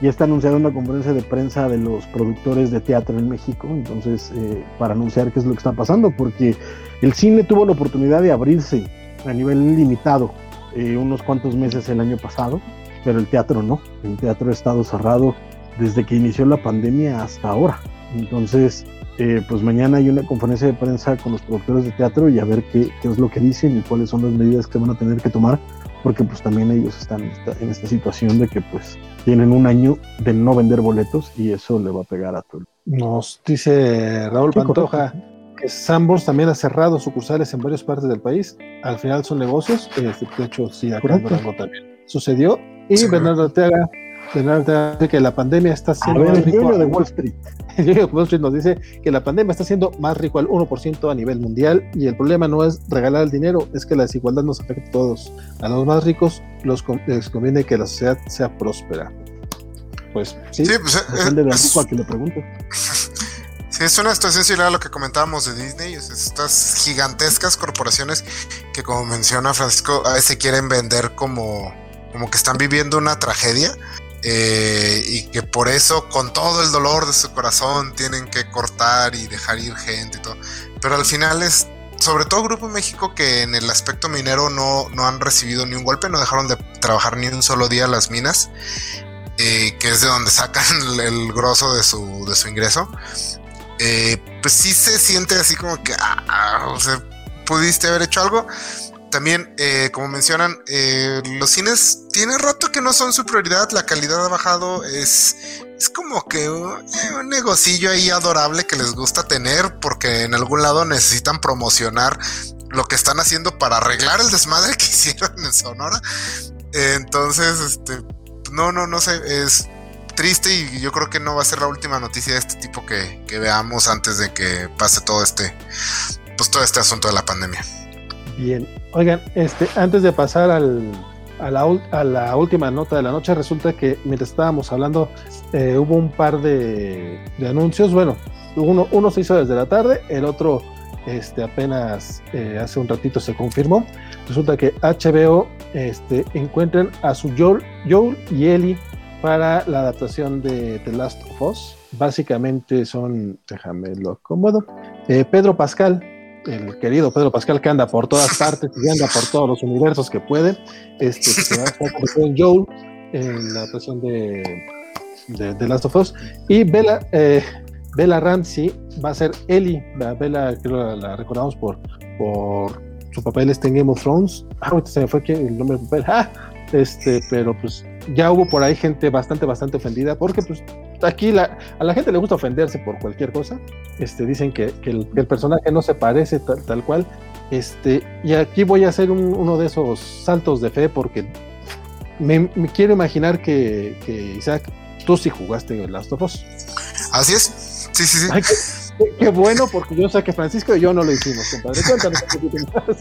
ya está anunciada una conferencia de prensa de los productores de teatro en México, entonces, eh, para anunciar qué es lo que está pasando, porque el cine tuvo la oportunidad de abrirse a nivel limitado eh, unos cuantos meses el año pasado, pero el teatro no, el teatro ha estado cerrado desde que inició la pandemia hasta ahora. Entonces, eh, pues mañana hay una conferencia de prensa con los productores de teatro y a ver qué, qué, es lo que dicen y cuáles son las medidas que van a tener que tomar, porque pues también ellos están en esta, situación de que pues tienen un año de no vender boletos y eso le va a pegar a todo. Nos dice Raúl Pantoja que Sambors también ha cerrado sucursales en varias partes del país. Al final son negocios, este, de hecho sí, acá en Durango también sucedió. Y Bernardo Arteaga dice que la pandemia está siendo más rico. de Wall Street. [LAUGHS] Wall Street nos dice que la pandemia está siendo más rico al 1% a nivel mundial y el problema no es regalar el dinero, es que la desigualdad nos afecta a todos. A los más ricos los, les conviene que la sociedad sea próspera. Pues sí, sí pues, depende de a quien le pregunte. [LAUGHS] Sí, es una situación similar a lo que comentábamos de Disney, estas gigantescas corporaciones que como menciona Francisco, a veces quieren vender como, como que están viviendo una tragedia eh, y que por eso con todo el dolor de su corazón tienen que cortar y dejar ir gente y todo. Pero al final es, sobre todo Grupo México, que en el aspecto minero no, no han recibido ni un golpe, no dejaron de trabajar ni un solo día las minas, eh, que es de donde sacan [LAUGHS] el, grosso de su, de su ingreso. Eh, pues sí se siente así como que, ah, o sea, pudiste haber hecho algo. También, eh, como mencionan, eh, los cines tiene rato que no son su prioridad, la calidad ha bajado, es, es como que un, un negocillo ahí adorable que les gusta tener porque en algún lado necesitan promocionar lo que están haciendo para arreglar el desmadre [LAUGHS] que hicieron en Sonora. Entonces, este, no, no, no sé, es triste y yo creo que no va a ser la última noticia de este tipo que, que veamos antes de que pase todo este, pues todo este asunto de la pandemia. Bien, oigan, este, antes de pasar a, la, última nota de la noche, resulta que mientras estábamos hablando, eh, hubo un par de, anuncios. Bueno, uno, uno se hizo desde la tarde, el otro este, apenas eh, hace un ratito se confirmó. Resulta que HBO este, encuentran a su Joel, Joel y Ellie para la adaptación de The Last of Us. Básicamente son, déjame lo acomodo, eh, Pedro Pascal, el querido Pedro Pascal que anda por todas partes y anda por todos los universos que puede, este, se va a estar en Joel en la adaptación de, de, Last of Us. Y Bella, eh, Bella Ramsey va a ser Ellie. La Bella, que la, la, recordamos por, por su papel este en Game of Thrones. Ah, ahorita se me fue el nombre del papel. Ah, este, pero pues ya hubo por ahí gente bastante, bastante ofendida, porque pues aquí la, a la gente le gusta ofenderse por cualquier cosa. Este, dicen que, que, el, que el, personaje no se parece tal, tal, cual. Este, y aquí voy a hacer un, uno de esos saltos de fe porque me, me quiero imaginar que, que, Isaac, tú sí jugaste Last of Us. Así es. Sí, sí, sí. Ay, qué, bueno, porque yo sé que Francisco y yo no lo hicimos, compadre. Cuéntanos un poquito más.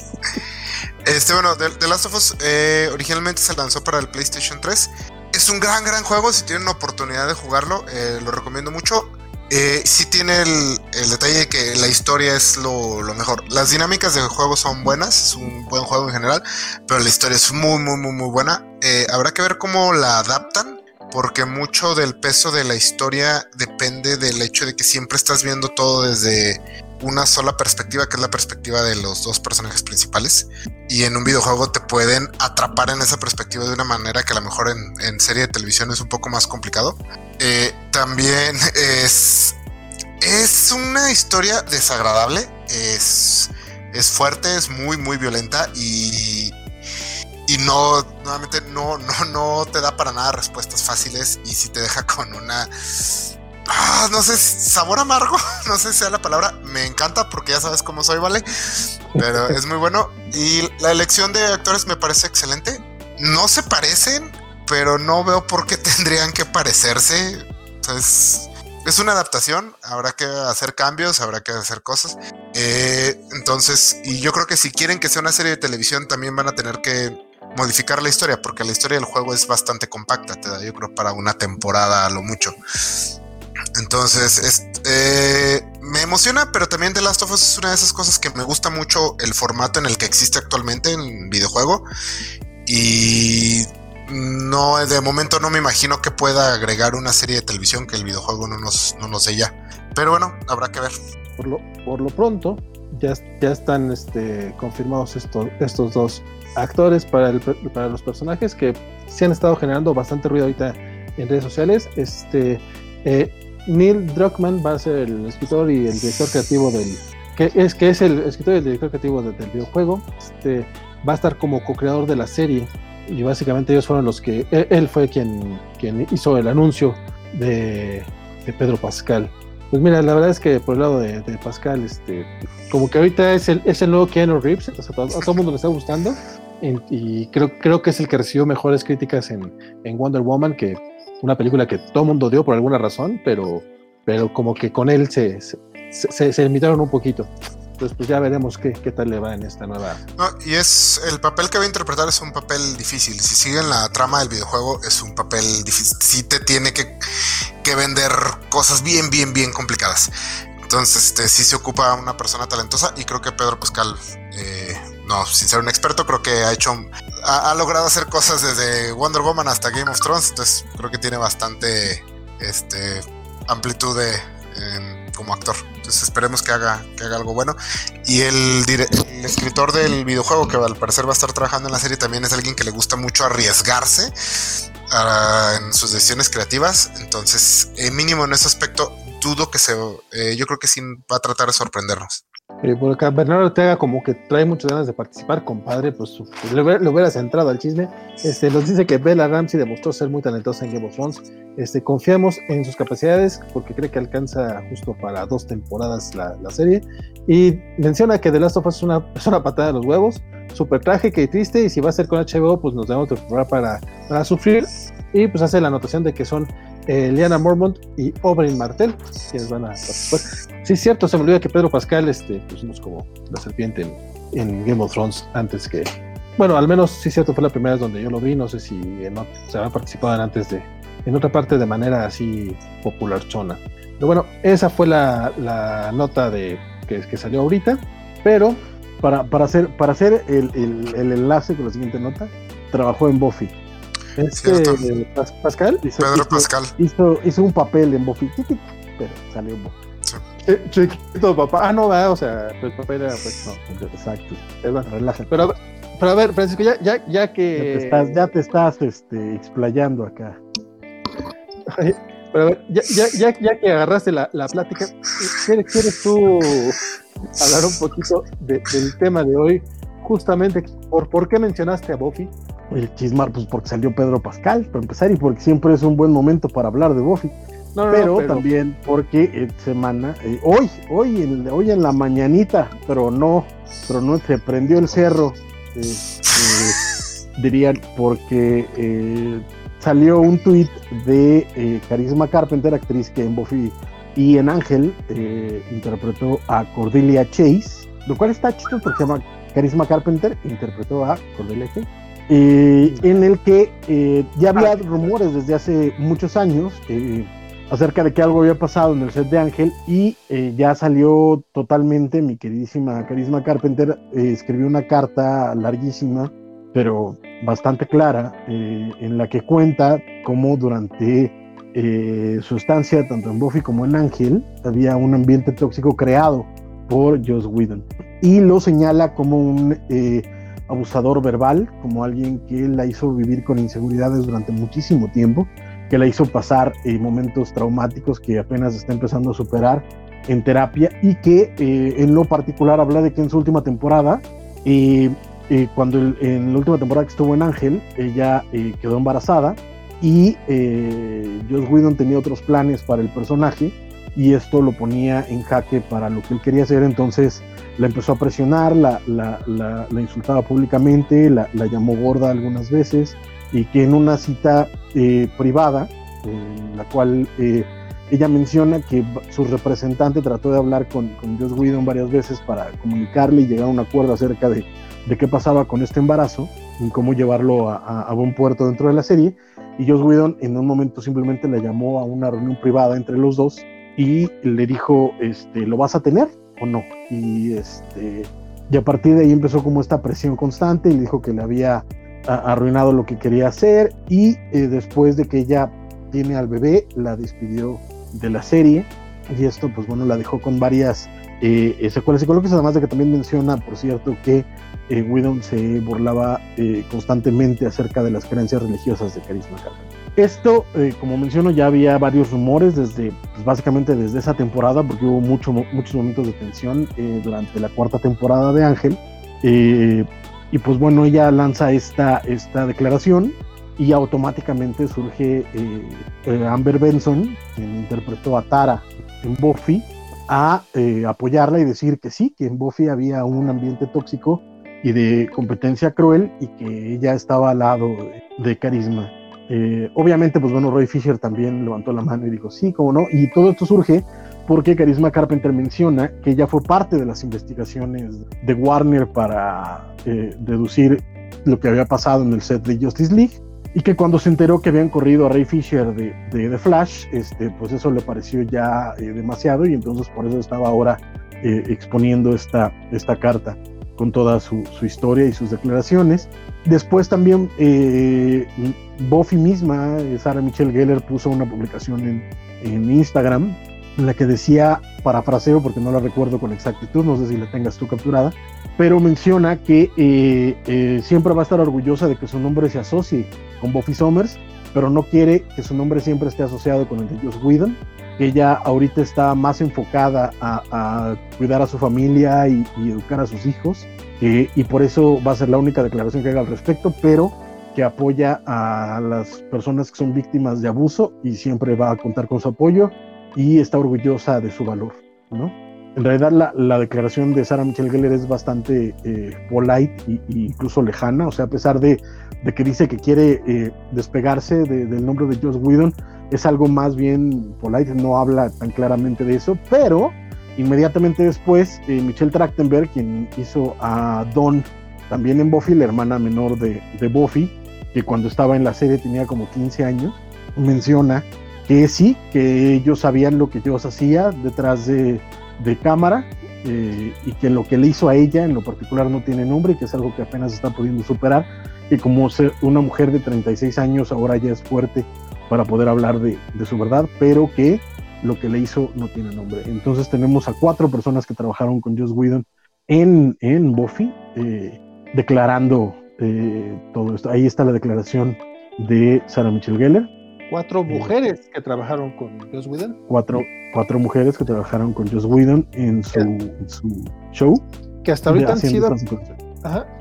Este, bueno, The, Last of Us eh, originalmente se lanzó para el PlayStation 3. Es un gran, gran juego. Si tienen la oportunidad de jugarlo, eh, lo recomiendo mucho. Eh, sí tiene el, detalle de que la historia es lo, lo, mejor. Las dinámicas del juego son buenas, es un buen juego en general, pero la historia es muy, muy, muy, muy buena. Eh, habrá que ver cómo la adaptan, porque mucho del peso de la historia depende del hecho de que siempre estás viendo todo desde una sola perspectiva, que es la perspectiva de los dos personajes principales. Y en un videojuego te pueden atrapar en esa perspectiva de una manera que a lo mejor en, en serie de televisión es un poco más complicado. Eh, también es, es una historia desagradable, es, es fuerte, es muy, muy violenta y, y no, nuevamente, no, no, no te da para nada respuestas fáciles y si te deja con una ah, no sé, sabor amargo, [LAUGHS] no sé si sea la palabra, me encanta porque ya sabes cómo soy, ¿vale? Pero es muy bueno. Y la elección de actores me parece excelente. No se parecen, pero no veo por qué [LAUGHS] tendrían que parecerse. Entonces, es una adaptación, habrá que hacer cambios, habrá que hacer cosas. Eh, entonces, y yo creo que si quieren que sea una serie de televisión, también van a tener que modificar la historia, porque la historia del juego es bastante compacta, te da yo creo para una temporada a lo mucho. Entonces, es, eh, me emociona, pero también The Last of Us es una de esas cosas que me gusta mucho el formato en el que existe actualmente en videojuego. Y no, de momento no me imagino que pueda agregar una serie de televisión que el videojuego no nos, no nos dé ya. Pero bueno, habrá que ver. Por lo, por lo pronto, ya, ya están este, confirmados esto, estos dos actores para, el, para los personajes que se han estado generando bastante ruido ahorita en redes sociales. Este, eh, Neil Druckmann va a ser el escritor y el director creativo del que es el escritor y el director creativo de, del videojuego. Este va a estar como co-creador de la serie y básicamente ellos fueron los que él, él fue quien, hizo el anuncio de, Pedro Pascal. Pues mira, la verdad es que por el lado de, Pascal, este, como que ahorita es el, es el nuevo Keanu Reeves, sea, a, todo, a todo mundo le está gustando y creo, creo que es el que recibió mejores críticas en, en Wonder Woman, que una película que todo el mundo dio por alguna razón, pero, pero como que con él se, se, se limitaron un poquito. Entonces, pues ya veremos qué, qué, tal le va en esta nueva. No, y es el papel que va a interpretar es un papel difícil. Si siguen la trama del videojuego, es un papel difícil. Sí te tiene que, que vender cosas bien, bien, bien complicadas. Entonces, este, sí se ocupa una persona talentosa y creo que Pedro Pascal, eh, no, sin ser un experto, creo que ha hecho, ha, logrado hacer cosas desde Wonder Woman hasta Game of Thrones. Entonces, creo que tiene bastante, este, amplitud de, como actor. Entonces esperemos que haga, que haga algo bueno. Y el, escritor del videojuego, que al parecer va a estar trabajando en la serie, también es alguien que le gusta mucho arriesgarse uh, en sus decisiones creativas. Entonces, eh, mínimo en ese aspecto, dudo que se, eh, yo creo que sí va a tratar de sorprendernos. Eh, por acá, Bernardo Ortega como que trae muchas ganas de participar, compadre, pues le, hubieras entrado al chisme. Este, nos dice que Bella Ramsey demostró ser muy talentosa en Game of Thrones. Este, confiamos en sus capacidades porque cree que alcanza justo para dos temporadas la, serie. Y menciona que The Last of Us es una, es una patada de los huevos, súper trágica y triste. Y si va a ser con HBO, pues nos debemos preparar para, para sufrir. Y pues hace la anotación de que son eh, Liana Mormont y Oberyn Martel, quienes van a participar. Sí, es cierto, se me olvida que Pedro Pascal este, pusimos como la serpiente en, Game of Thrones antes que. Bueno, al menos sí, es cierto, fue la primera vez donde yo lo vi. No sé si en, se había participado antes de. En otra parte de manera así popular chona. Pero bueno, esa fue la, nota de que, que salió ahorita. Pero para, hacer, para hacer el, el, enlace con la siguiente nota, trabajó en Buffy. Este Pascal hizo, Pedro Pascal hizo, hizo, un papel en Buffy, pero salió Buffy. Sí. chiquito papá. Ah, no, va, o sea, el papel era pues no. Exacto. Relájate. Pero, pero a ver, Francisco, ya, ya, ya que. Ya te estás, ya te estás este, explayando acá. Pero a ver, ya, ya, ya, ya que agarraste la, la plática, ¿quieres, ¿quieres, tú hablar un poquito de, del tema de hoy? Justamente, ¿por, ¿por qué mencionaste a Buffy? El chismar, pues porque salió Pedro Pascal, para empezar, y porque siempre es un buen momento para hablar de Buffy. pero, también porque eh, semana, eh, hoy, hoy en, hoy en la mañanita, pero no, pero no se prendió el cerro, eh, dirían, porque salió un tuit de Carisma Carpenter, actriz que en Buffy y en Ángel interpretó a Cordelia Chase, lo cual está chido porque se llama Carisma Carpenter, interpretó a Cordelia Chase eh, en el que eh, ya había rumores desde hace muchos años eh, acerca de que algo había pasado en el set de Ángel y ya salió totalmente, mi queridísima Carisma Carpenter escribió una carta larguísima, pero bastante clara, en la que cuenta cómo durante su estancia, tanto en Buffy como en Ángel, había un ambiente tóxico creado por Joss Whedon. Y lo señala como un abusador verbal, como alguien que la hizo vivir con inseguridades durante muchísimo tiempo, que la hizo pasar eh, momentos traumáticos que apenas está empezando a superar en terapia y que eh, en lo particular habla de que en su última temporada, eh, cuando en la última temporada que estuvo en Ángel, ella quedó embarazada y Joss Whedon tenía otros planes para el personaje y esto lo ponía en jaque para lo que él quería hacer, entonces la empezó a presionar, la, la, la, insultaba públicamente, la, llamó gorda algunas veces y que en una cita eh, privada, en la cual eh, ella menciona que su representante trató de hablar con, con Joss Whedon varias veces para comunicarle y llegar a un acuerdo acerca de, qué pasaba con este embarazo y cómo llevarlo a, a, buen puerto dentro de la serie. Y Joss Whedon en un momento simplemente le llamó a una reunión privada entre los dos y le dijo, este, ¿lo vas a tener? o no. Y, este, y a partir de ahí empezó como esta presión constante y le dijo que le había arruinado lo que quería hacer y eh, después de que ella tiene al bebé, la despidió de la serie y esto pues bueno la dejó con varias eh, secuelas psicológicas, además de que también menciona, por cierto, que eh, se burlaba eh, constantemente acerca de las creencias religiosas de Carisma Carpenter. Esto, eh, como menciono, ya había varios rumores desde, pues, básicamente desde esa temporada, porque hubo mucho, muchos momentos de tensión eh, durante la cuarta temporada de Ángel. Eh, y pues bueno, ella lanza esta, esta declaración y automáticamente surge Amber Benson, quien interpretó a Tara en Buffy, a apoyarla y decir que sí, que en Buffy había un ambiente tóxico y de competencia cruel y que ella estaba al lado de Carisma. Eh, obviamente, pues bueno, Roy Fisher también levantó la mano y dijo, sí, cómo no. Y todo esto surge porque Carisma Carpenter menciona que ella fue parte de las investigaciones de Warner para eh, deducir lo que había pasado en el set de Justice League y que cuando se enteró que habían corrido a Ray Fisher de, de Flash, este, pues eso le pareció ya eh, demasiado y entonces por eso estaba ahora exponiendo esta, esta carta con toda su, su, historia y sus declaraciones. Después también Buffy misma, Sarah Michelle Gellar, puso una publicación en, en Instagram en la que decía, parafraseo porque no la recuerdo con exactitud, no sé si la tengas tú capturada, pero menciona que eh, eh, siempre va a estar orgullosa de que su nombre se asocie con Buffy Summers, pero no quiere que su nombre siempre esté asociado con el de Joss Whedon, ella ahorita está más enfocada a, cuidar a su familia y, educar a sus hijos, y por eso va a ser la única declaración que haga al respecto, pero que apoya a las personas que son víctimas de abuso y siempre va a contar con su apoyo y está orgullosa de su valor, ¿no? En realidad la, la declaración de Sarah Michelle Gellar es bastante eh, polite e incluso lejana, o sea, a pesar de, de que dice que quiere eh, despegarse del nombre de Joss Whedon, es algo más bien polite, no habla tan claramente de eso, pero inmediatamente después eh, Michelle Trachtenberg, quien hizo a Dawn también en Buffy, la hermana menor de, de Buffy, que cuando estaba en la serie tenía como 15 años, menciona que sí, que ellos sabían lo que Dios hacía detrás de, cámara eh, y que lo que le hizo a ella en lo particular no tiene nombre, que es algo que apenas está pudiendo superar, y como una mujer de 36 años ahora ya es fuerte para poder hablar de, su verdad, pero que lo que le hizo no tiene nombre. Entonces tenemos a cuatro personas que trabajaron con Joss Whedon en, en Buffy, eh, declarando eh, todo esto. Ahí está la declaración de Sarah Michelle Gellar Cuatro mujeres que trabajaron con Joss Whedon. Cuatro, cuatro mujeres que trabajaron con Joss Whedon en su, show. Que hasta ahorita han sido.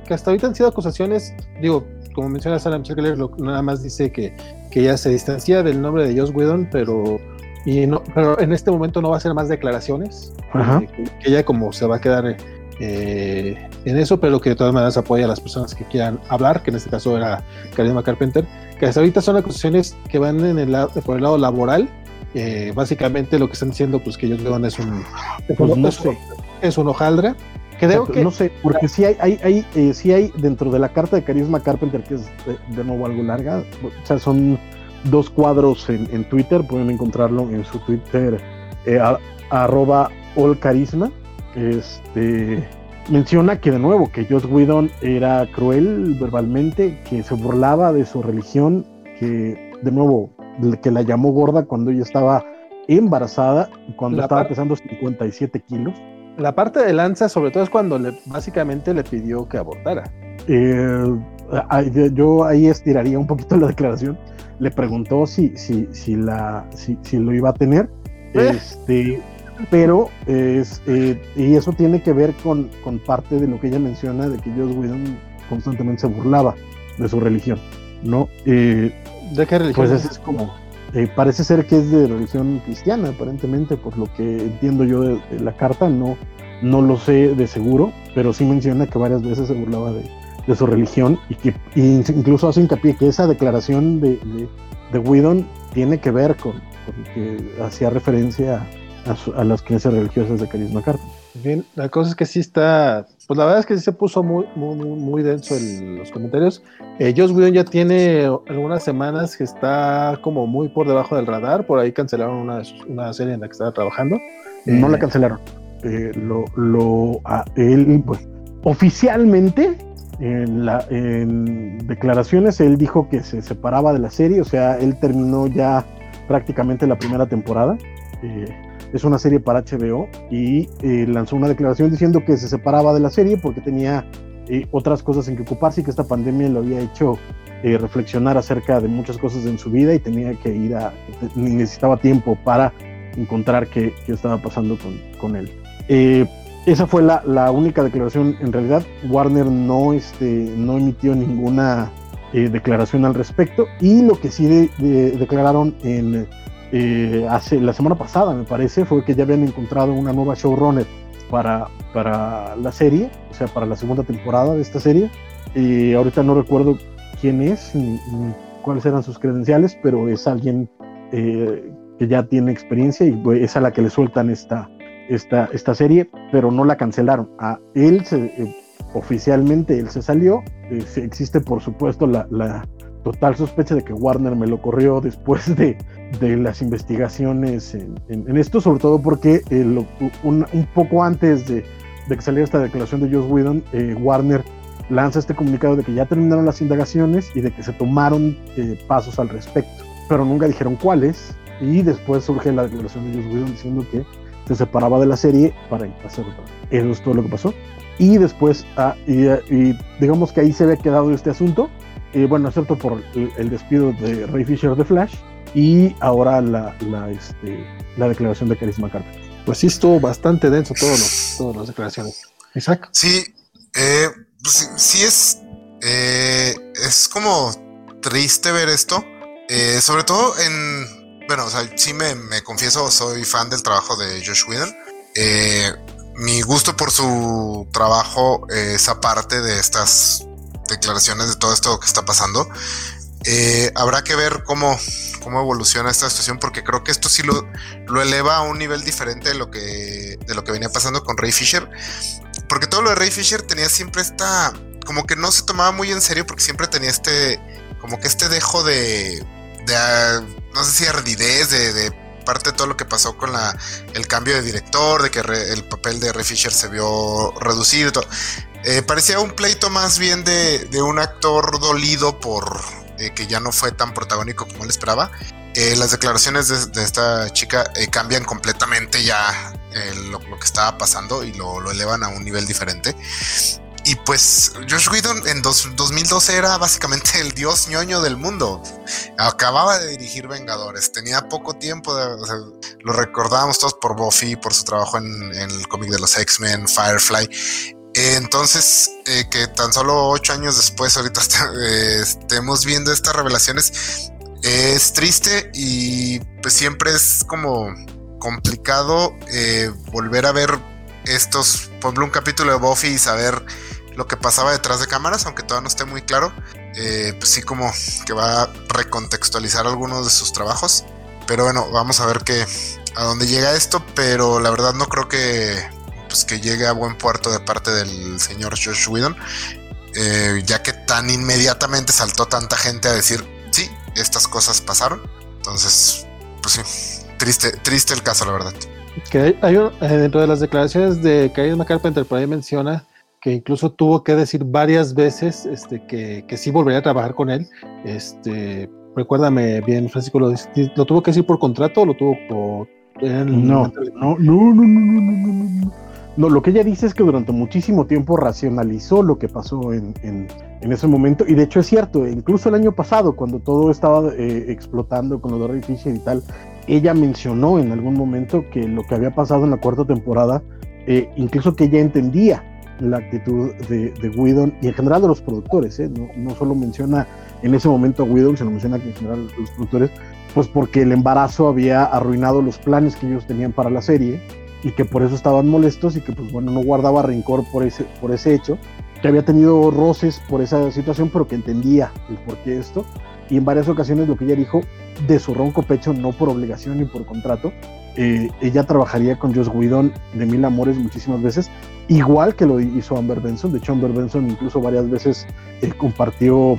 que hasta ahorita han sido acusaciones, digo, como menciona Sarah Michelle nada más dice que, que ella se distancia del nombre de Joss Whedon, pero y no, pero en este momento no va a hacer más declaraciones. Eh, que, ella como se va a quedar eh, en eso, pero que de todas maneras apoya a las personas que quieran hablar, que en este caso era Karima Carpenter que hasta ahorita son acusaciones que van en el por el lado laboral. Eh, básicamente lo que están diciendo, pues que ellos vean es un, pues no sé. es un hojaldra. Creo que, no sé, porque sí hay, hay, hay eh, hay dentro de la carta de Carisma Carpenter, que es de, nuevo algo larga, o sea, son dos cuadros en, Twitter, pueden encontrarlo en su Twitter, eh, arroba allcarisma. Este, menciona que de nuevo, que Joss Whedon era cruel verbalmente, que se burlaba de su religión, que de nuevo, que la llamó gorda cuando ella estaba embarazada, cuando estaba pesando 57 kilos. La parte de lanza, sobre todo, es cuando le, básicamente le pidió que abortara. Eh, yo ahí estiraría un poquito la declaración. Le preguntó si, si, si, la, si, si lo iba a tener. Eh. Este, pero es, eh, y eso tiene que ver con, con, parte de lo que ella menciona de que Joss Whedon constantemente se burlaba de su religión, ¿no? Eh, ¿De qué religión? Pues es como, eh, parece ser que es de religión cristiana, aparentemente, por lo que entiendo yo de, la carta, no, no lo sé de seguro, pero sí menciona que varias veces se burlaba de, de su religión y que incluso hace hincapié que esa declaración de, de, de Whedon tiene que ver con, con que hacía referencia a a, las creencias religiosas de Carisma Carta. Bien, la cosa es que sí está, pues la verdad es que sí se puso muy, muy, muy denso en los comentarios. Eh, Joss Whedon ya tiene algunas semanas que está como muy por debajo del radar, por ahí cancelaron una, una serie en la que estaba trabajando. No la eh, cancelaron, eh, lo, lo a él, pues, oficialmente en, la, en declaraciones él dijo que se separaba de la serie, o sea, él terminó ya prácticamente la primera temporada. Eh, es una serie para HBO y eh, lanzó una declaración diciendo que se separaba de la serie porque tenía eh, otras cosas en que ocuparse y que esta pandemia lo había hecho eh, reflexionar acerca de muchas cosas en su vida y tenía que ir a, necesitaba tiempo para encontrar qué, qué estaba pasando con, con él. esa fue la, la, única declaración. En realidad, Warner no, este, no emitió ninguna declaración al respecto y lo que sí declararon en eh, hace la semana pasada, me parece, fue que ya habían encontrado una nueva showrunner para, para la serie, o sea, para la segunda temporada de esta serie. Y ahorita no recuerdo quién es ni, cuáles eran sus credenciales, pero es alguien eh, que ya tiene experiencia y pues, es a la que le sueltan esta, esta, esta serie, pero no la cancelaron. A él eh, oficialmente él se salió. existe por supuesto la, la total sospecha de que Warner me lo corrió después de, de las investigaciones en, esto, sobre todo porque eh, un, poco antes de, que saliera esta declaración de Joss Whedon, eh, Warner lanza este comunicado de que ya terminaron las indagaciones y de que se tomaron eh, pasos al respecto, pero nunca dijeron cuáles. Y después surge la declaración de Joss Whedon diciendo que se separaba de la serie para hacer otra. Eso es todo lo que pasó. Y después, ah, y, digamos que ahí se había quedado este asunto, bueno, excepto por el, el despido de Ray Fisher de Flash, y ahora la, la, este, la declaración de Carisma Carpenter. Pues sí, estuvo bastante denso todos los, todas las declaraciones. Isaac. Sí, eh, pues sí, es, eh, es como triste ver esto, eh, sobre todo en, bueno, o sea, sí me, me, confieso, soy fan del trabajo de Josh Whedon. mi gusto por su trabajo es aparte de estas declaraciones de todo esto que está pasando. habrá que ver cómo, cómo evoluciona esta situación, porque creo que esto sí lo, lo eleva a un nivel diferente de lo, que, de lo que venía pasando con Ray Fisher. Porque todo lo de Ray Fisher tenía siempre esta. Como que no se tomaba muy en serio, porque siempre tenía este. Como que este dejo de. de no sé si ardidez, de, parte de todo lo que pasó con la, el cambio de director, de que el papel de Ray Fisher se vio reducido todo. Eh, parecía un pleito más bien de, de un actor dolido por, eh, que ya no fue tan protagónico como él esperaba. Eh, las declaraciones de, esta chica cambian completamente ya lo, que estaba pasando y lo, elevan a un nivel diferente. Y pues Josh Whedon en 2012 era básicamente el dios ñoño del mundo. Acababa de dirigir Vengadores, tenía poco tiempo, lo recordábamos todos por Buffy, por su trabajo en el cómic de los X-Men, Firefly. Entonces, eh, que tan solo ocho años después, ahorita [LAUGHS] eh, estemos viendo estas revelaciones, es triste y pues siempre es como complicado eh, volver a ver estos, por ejemplo, un capítulo de Buffy y saber lo que pasaba detrás de cámaras, aunque todavía no esté muy claro. pues sí, como que va a recontextualizar algunos de sus trabajos. Pero bueno, vamos a ver qué, a dónde llega esto, pero la verdad no creo que pues que llegue a buen puerto de parte del señor Josh Whedon, eh, ya que tan inmediatamente saltó tanta gente a decir, sí, estas cosas pasaron. Entonces, pues sí, triste, triste el caso, la verdad. Que hay eh, dentro de las declaraciones de Karim Carpenter, por ahí menciona que incluso tuvo que decir varias veces este, que, que sí volvería a trabajar con él. Este, recuérdame bien, Francisco, ¿lo, ¿lo tuvo que decir por contrato o lo tuvo por... no, no, no, no, no, no, no, no. No, lo que ella dice es que durante muchísimo tiempo racionalizó lo que pasó en, ese momento, y de hecho es cierto, incluso el año pasado, cuando todo estaba eh, explotando con lo de Fisher y tal, ella mencionó en algún momento que lo que había pasado en la cuarta temporada, eh, incluso que ella entendía la actitud de, de y en general de los productores, ¿eh? no, no, solo menciona en ese momento a Whedon, sino menciona que en general los productores, pues porque el embarazo había arruinado los planes que ellos tenían para la serie y que por eso estaban molestos y que pues bueno, no guardaba rencor por ese, por ese hecho, que había tenido roces por esa situación, pero que entendía el por qué esto. Y en varias ocasiones lo que ella dijo, de su ronco pecho, no por obligación ni por contrato, eh, ella trabajaría con Joss Whedon de Mil Amores muchísimas veces, igual que lo hizo Amber Benson. De hecho, Amber Benson incluso varias veces eh, compartió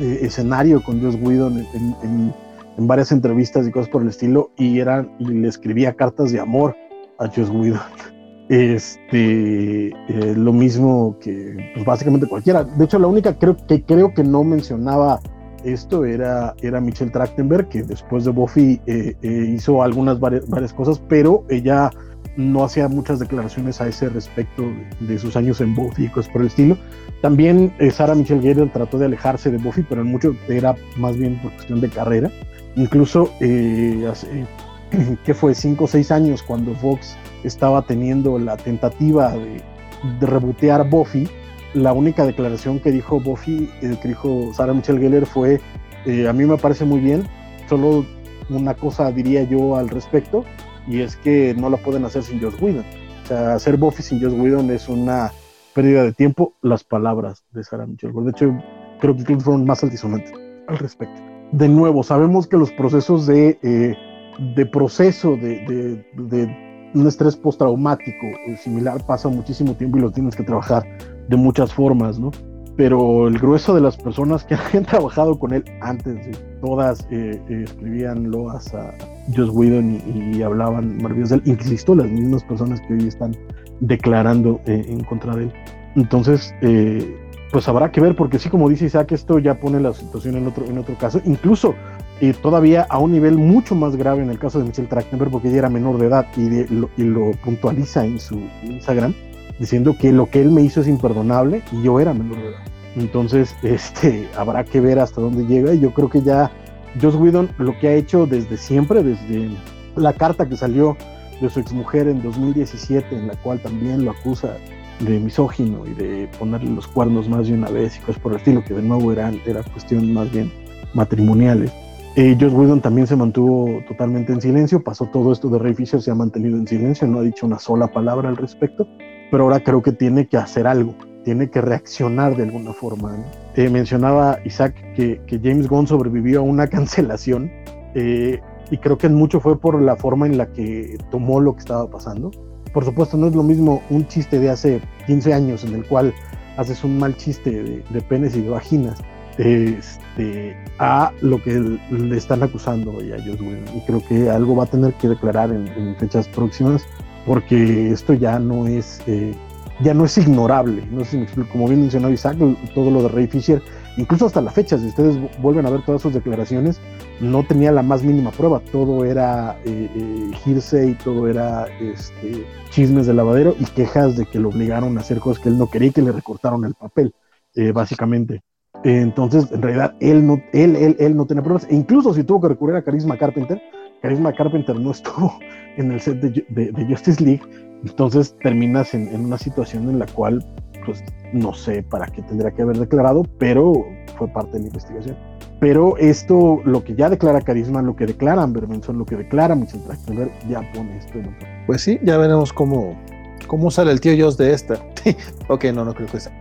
eh, escenario con Joss Whedon en, en, en, varias entrevistas y cosas por el estilo, y, era, y le escribía cartas de amor a Joss Whedon. Este, eh, lo mismo que pues básicamente cualquiera. De hecho, la única creo que creo que no mencionaba esto era, era Michelle Trachtenberg, que después de Buffy eh, eh, hizo algunas varias, varias, cosas, pero ella no hacía muchas declaraciones a ese respecto de, sus años en Buffy y cosas por el estilo. También Sarah Michelle Gellar trató de alejarse de Buffy, pero en mucho era más bien por cuestión de carrera. Incluso hace, [CLEARS THROAT] que fue cinco o seis años cuando Fox estaba teniendo la tentativa de, de rebotear Buffy, la única declaración que dijo Buffy, eh, que dijo Sarah Michelle Gellar fue, eh, a mí me parece muy bien, solo una cosa diría yo al respecto, y es que no la pueden hacer sin Joss Whedon. O sea, hacer Buffy sin Joss Whedon es una pérdida de tiempo, las palabras de Sarah Michelle Gellar. De hecho, creo que fueron más altisonantes al respecto. De nuevo, sabemos que los procesos de... Eh, de proceso de, un estrés postraumático similar pasa muchísimo tiempo y lo tienes que trabajar de muchas formas, ¿no? Pero el grueso de las personas que [LAUGHS] han trabajado con él antes de todas eh, eh, escribían loas a Joss Whedon y, hablaban maravillas de él, insisto, las mismas personas que hoy están declarando eh, en contra de él. Entonces, pues habrá que ver, porque sí, como dice Isaac, esto ya pone la situación en otro, en otro caso. Incluso y todavía a un nivel mucho más grave en el caso de Michelle Trachtenberg, porque ella era menor de edad y, lo, puntualiza en su Instagram, diciendo que lo que él me hizo es imperdonable y yo era menor de edad. Entonces, [LAUGHS] este, habrá que ver hasta dónde llega y yo creo que ya Joss Whedon lo que ha hecho desde siempre, desde la carta que salió de su exmujer en 2017, en la cual también lo acusa de misógino y de ponerle los cuernos más de una vez y cosas por el estilo, que de nuevo era cuestión más bien matrimoniales. Eh, Joss Whedon también se mantuvo totalmente en silencio, pasó todo esto de Ray Fisher, se ha mantenido en silencio, no ha dicho una sola palabra al respecto, pero ahora creo que tiene que hacer algo, tiene que reaccionar de alguna forma. Eh, mencionaba Isaac que, que, James Gunn sobrevivió a una [LAUGHS] cancelación eh, y creo que mucho fue por la forma en la que tomó lo que estaba pasando. Por supuesto, no es lo mismo un chiste de hace 15 años en el cual haces un mal chiste de, de penes y de vaginas este, a lo que le están acusando a Joss Whedon. Y creo que algo va a tener que declarar en, fechas próximas, porque esto ya no es, eh, ya no es ignorable. No sé si me explico. Como bien mencionó Isaac, todo lo de Ray Fisher, incluso hasta la fecha, si ustedes vuelven a ver todas sus declaraciones, no tenía la más mínima prueba. Todo era eh, eh, todo era este, chismes de lavadero y quejas de que lo obligaron a hacer cosas que él no quería y que le recortaron el papel, básicamente. Entonces, en realidad, él no, él, él, él no tiene pruebas. E incluso si tuvo que recurrir a Carisma Carpenter, Carisma Carpenter no [LAUGHS] estuvo en el set de, Justice League. Entonces terminas en, en, una situación en la cual, pues, no sé para qué tendría que haber declarado, pero fue parte de la investigación. Pero esto, lo que ya declara Carisma, lo que declara Amber Benson, lo que declara Michelle Trachtenberg, ya pone esto en Pues sí, ya veremos cómo, cómo sale el tío Joss de esta. [LAUGHS] ok, no, no creo que sea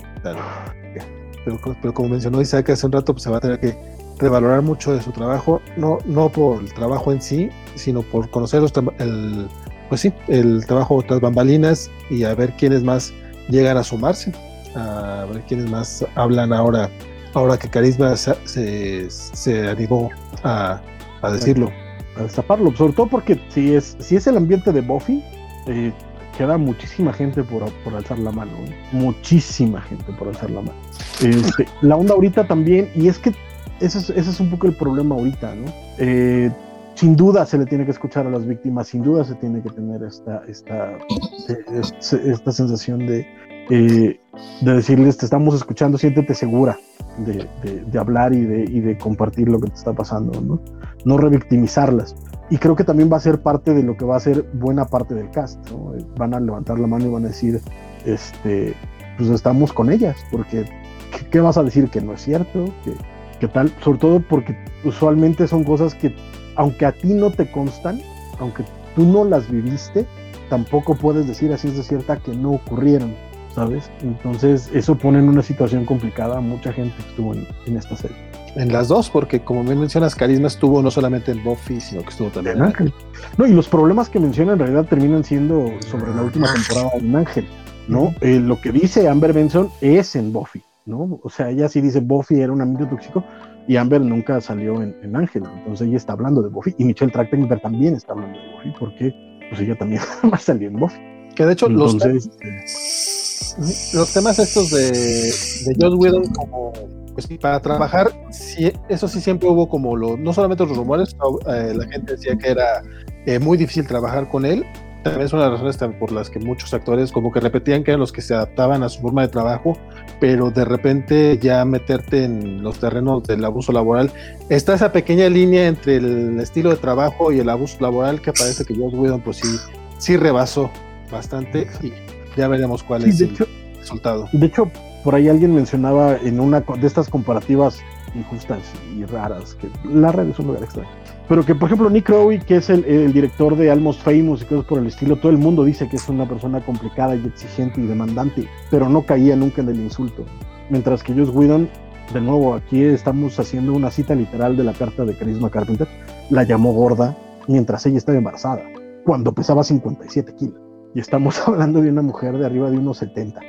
pero, como mencionó Isaac hace un rato, pues se va a tener que revalorar mucho de su trabajo, no, no por el trabajo en sí, sino por conocer el, pues sí, el trabajo de otras bambalinas y a ver quiénes más llegan a sumarse, a ver quiénes más hablan ahora, ahora que Carisma se, se, animó a, a, decirlo. A destaparlo, sobre todo porque si es, si es el ambiente de Buffy, eh, queda muchísima gente por, por alzar la mano, muchísima gente por alzar la mano. Este, [LAUGHS] la onda ahorita también, y es que ese es, ese es un poco el problema ahorita, ¿no? Eh, sin duda se le tiene que escuchar a las víctimas, sin duda se tiene que tener esta, esta, esta sensación de, eh, de decirles, te estamos escuchando, siéntete segura de, de, hablar y de, y de compartir lo que te está pasando, ¿no? No revictimizarlas. Y creo que también va a ser parte de lo que va a ser buena parte del cast, ¿no? Van a levantar la mano y van a decir, este, pues estamos con ellas, porque ¿qué, vas a decir que no es cierto? ¿Qué, ¿Qué tal? Sobre todo porque usualmente son cosas que, aunque a ti no te constan, aunque tú no las viviste, tampoco puedes decir así es de cierta que no ocurrieron ¿sabes? Entonces eso pone en una situación complicada a mucha gente que estuvo en, esta serie. En las dos, porque como bien mencionas, Carisma estuvo no solamente en Buffy, sino que estuvo también en Ángel. No, y los problemas que menciona en realidad terminan siendo sobre la última temporada en Ángel, ¿no? Eh, lo que dice Amber Benson es en Buffy, ¿no? O sea, ella sí dice Buffy era un amigo tóxico y Amber nunca salió en, Ángel, entonces ella está hablando de Buffy y Michelle Trachtenberg también está hablando de Buffy porque pues ella también [LAUGHS] va a salir en Buffy. Que de hecho los los temas estos de, de Joss Whedon como pues para trabajar, sí, eso sí siempre hubo como lo, no solamente los rumores, eh, la gente decía que era eh, muy difícil trabajar con él. También es una de las razones por las que muchos actores como que repetían que eran los que se adaptaban a su forma de trabajo, pero de repente ya meterte en los terrenos del abuso laboral, está esa pequeña línea entre el estilo de trabajo y el abuso laboral que parece que Joss Whedon pues sí, sí rebasó bastante y ya veremos cuál es el resultado. De hecho, por ahí alguien mencionaba en una de estas comparativas injustas y raras, que la red es un lugar extraño. Pero que, por ejemplo, Nick Crowley, que es el, director de Almost Famous y cosas por el estilo, todo el mundo dice que es una persona complicada y exigente y demandante, pero no caía nunca en el insulto. Mientras que Joss Whedon, de nuevo, aquí estamos haciendo una cita literal de la carta de Carisma Carpenter, la llamó gorda mientras ella estaba embarazada, cuando pesaba 57 kilos y estamos [LAUGHS] hablando de una mujer de arriba de unos 70.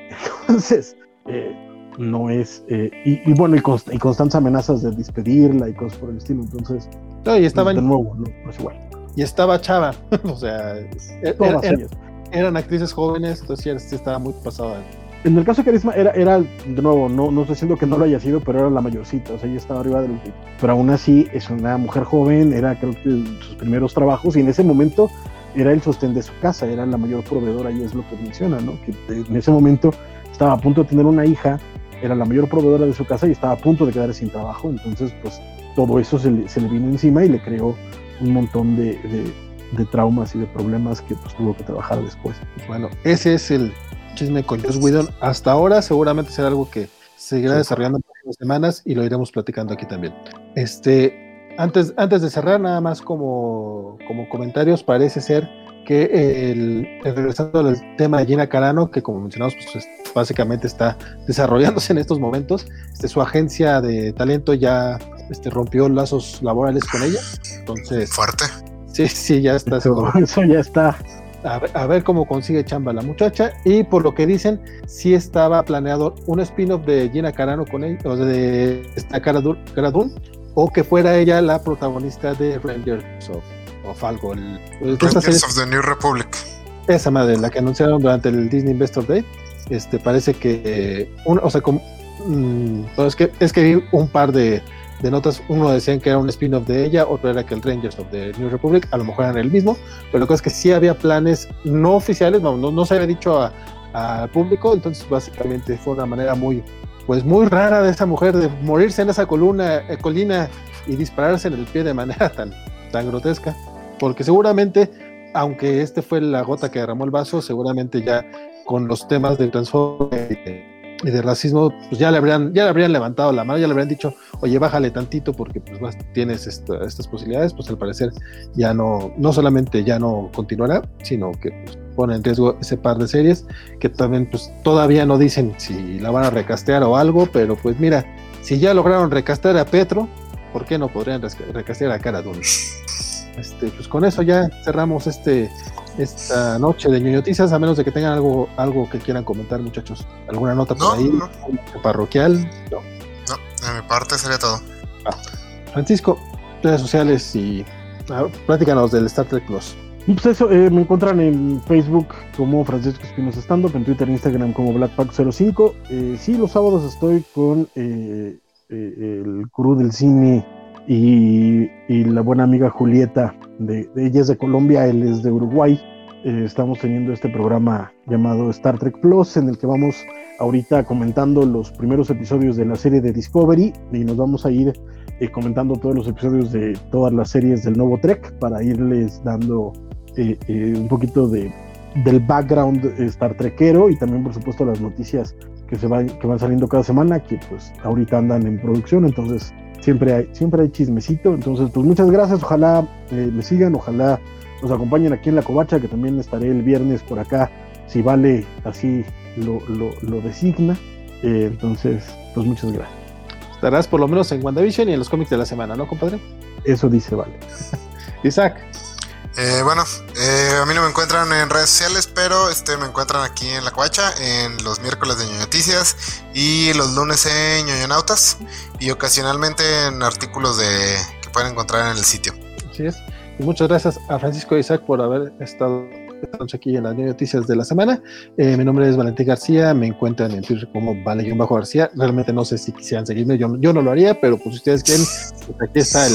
Entonces, eh, no es. Eh, y, bueno, y, constantes amenazas de despedirla y cosas por el estilo. Entonces, no, y estaba, de nuevo, no, es igual. Y estaba chava, [LAUGHS] o sea, er, er, eran actrices jóvenes, entonces sí estaba muy pasada. En el caso de Carisma, era, era de nuevo, no, no estoy diciendo que no lo haya sido, pero era la mayorcita, o sea, ella estaba arriba de los. Pero aún así, es una mujer joven, era creo que sus primeros trabajos, y en ese momento era el sostén de su casa, era la mayor proveedora y es lo que menciona, ¿no? Que en ese momento estaba a punto de tener una hija, era la mayor proveedora de su casa y estaba a punto de quedar sin trabajo, entonces pues todo eso se le, se le vino encima y le creó un montón de, de, traumas y de problemas que pues, tuvo que trabajar después. Bueno, ese es el chisme con Joss Whedon. Hasta ahora seguramente será algo que seguirá desarrollando en las semanas y lo iremos platicando aquí también. Este, antes, antes de cerrar, nada más como, como comentarios, parece ser que el, regresando al tema de Gina Carano, que como mencionamos, pues, básicamente está desarrollándose en estos momentos, este, su agencia de talento ya este, rompió lazos laborales con ella. Entonces. Fuerte. Sí, sí, ya está. Eso, ya está. A ver, cómo consigue chamba la muchacha. Y por lo que dicen, sí estaba planeado un spin-off de Gina Carano con ella, o de esta Cara Dune, o que fuera ella la protagonista de Rangers of, of algo. El, Rangers of the New Republic. Esa madre, la que anunciaron durante el Disney Investor Day. Este, parece que, o sea, como, mm, es que es que vi un par de, de notas, uno decían que era un spin-off de ella, otro era que el Rangers of the New Republic, a lo mejor eran el mismo, pero lo que es que sí había planes no oficiales, no, no, se había dicho al público, entonces básicamente fue una manera muy, pues muy rara de esa mujer de morirse en esa columna, eh, colina y dispararse en el pie de manera [LAUGHS] tan, tan grotesca, porque seguramente, aunque este fue la gota que derramó el vaso, seguramente ya con los temas del transforme y de racismo, pues ya le habrían, ya le habrían levantado la mano, ya le habrían dicho, oye, bájale tantito porque pues tienes estas posibilidades, pues al parecer ya no, no solamente ya no continuará, sino que pues, pone en riesgo ese par de series, que también pues todavía no dicen si la van a recastear o algo, pero pues mira, si ya lograron recastear a Petro, ¿por qué no podrían recastear a Cara Dune? Este, pues con eso ya cerramos este esta noche de noticias, a menos de que tengan algo, algo que quieran comentar, muchachos. ¿Alguna nota por ahí? ¿Parroquial? No. No, de mi parte sería todo. Ah. Francisco, redes sociales y ah, platícanos del Star Trek Plus. Pues eso, eh, me encuentran en Facebook como Francisco Espinosa Stand en Twitter e Instagram como Blackpack05. Eh, sí, los sábados estoy con eh, eh, el crew del cine y, la buena amiga Julieta, de, ella es de Colombia, él es de Uruguay. Eh, estamos teniendo este programa llamado Star Trek Plus, en el que vamos ahorita comentando los primeros episodios de la serie de Discovery y nos vamos a ir eh, comentando todos los episodios de todas las series del nuevo Trek para irles dando eh, un poquito de, del background Star Trekero y también por supuesto las noticias que se van, que van saliendo cada semana que pues ahorita andan en producción entonces siempre hay, siempre hay chismecito. Entonces, pues muchas gracias. Ojalá eh, me sigan, ojalá nos acompañen aquí en la covacha, que también estaré el viernes por acá, si vale así lo, lo, designa. Eh, entonces, pues muchas gracias. Estarás por lo menos en WandaVision y en los cómics de la semana, ¿no, compadre? Eso dice, vale. [LAUGHS] Isaac. Eh, bueno, eh, a mí no me encuentran en redes sociales, pero este me encuentran aquí en La Coacha en los miércoles de Noticias y los lunes en Ñoñonautas y ocasionalmente en artículos de que pueden encontrar en el sitio. Así es. Y muchas gracias a Francisco Isaac por haber estado aquí en las noticias de la semana. Eh, mi nombre es Valentín García, me encuentran en Twitter como Bajo García. Realmente no sé si quisieran seguirme, yo, yo no lo haría, pero pues si ustedes quieren, pues aquí está el,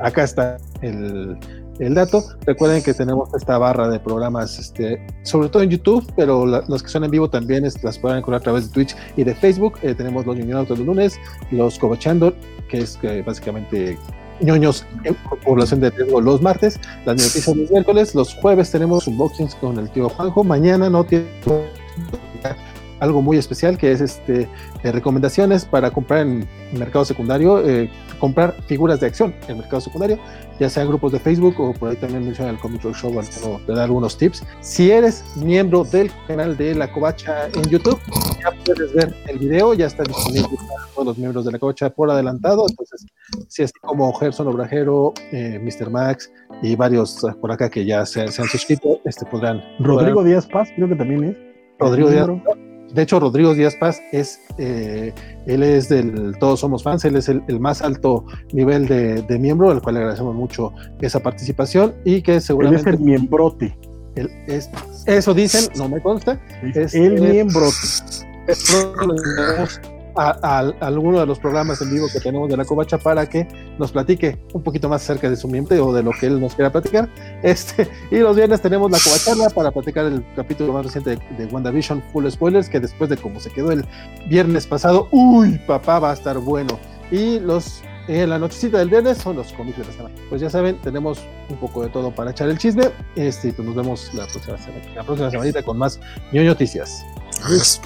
acá está el, el dato. Recuerden que tenemos esta barra de programas, este, sobre todo en YouTube, pero los que son en vivo también las pueden encontrar a través de Twitch y de Facebook. Eh, tenemos los ñoños los lunes, los Cobachando, que es básicamente ñoños en población de riesgo los martes, las noticias los miércoles, los jueves tenemos unboxings con el tío Juanjo, mañana no tiene algo muy especial que es este eh, recomendaciones para comprar en mercado secundario, eh, comprar figuras de acción en mercado secundario, ya sea grupos de Facebook o por ahí también menciona el Comic Show, te da algunos tips. Si eres miembro del canal de La Covacha en YouTube, ya puedes ver el video, ya está disponible para todos los miembros de La Covacha por adelantado, entonces si es como Gerson Obrajero, eh, Mr. Max y varios por acá que ya se, han suscrito, este podrán... Rodrigo Díaz Paz, creo que también es. Rodrigo Díaz de hecho, Rodrigo Díaz Paz es, eh, él es del Todos Somos Fans, él es el, más alto nivel de, miembro, al cual le agradecemos mucho esa participación y que seguramente... Él es el miembrote. Él es, eso dicen, no me consta. Es, el miembrote [LAUGHS] a, alguno de los programas en vivo que tenemos de la Covacha para que nos platique un poquito más acerca de su mente o de lo que él nos quiera platicar. [LAUGHS] Este, y los viernes tenemos la Covacharla para platicar el capítulo más reciente de, de, WandaVision Full Spoilers, que después de cómo se quedó el viernes pasado, uy, papá, va a estar bueno. Y los En la nochecita del viernes son los cómics de la semana. Pues ya saben, tenemos un poco de todo para echar el chisme. Este, pues nos vemos la próxima semana, la próxima semanita con más ñoño noticias. Adiós.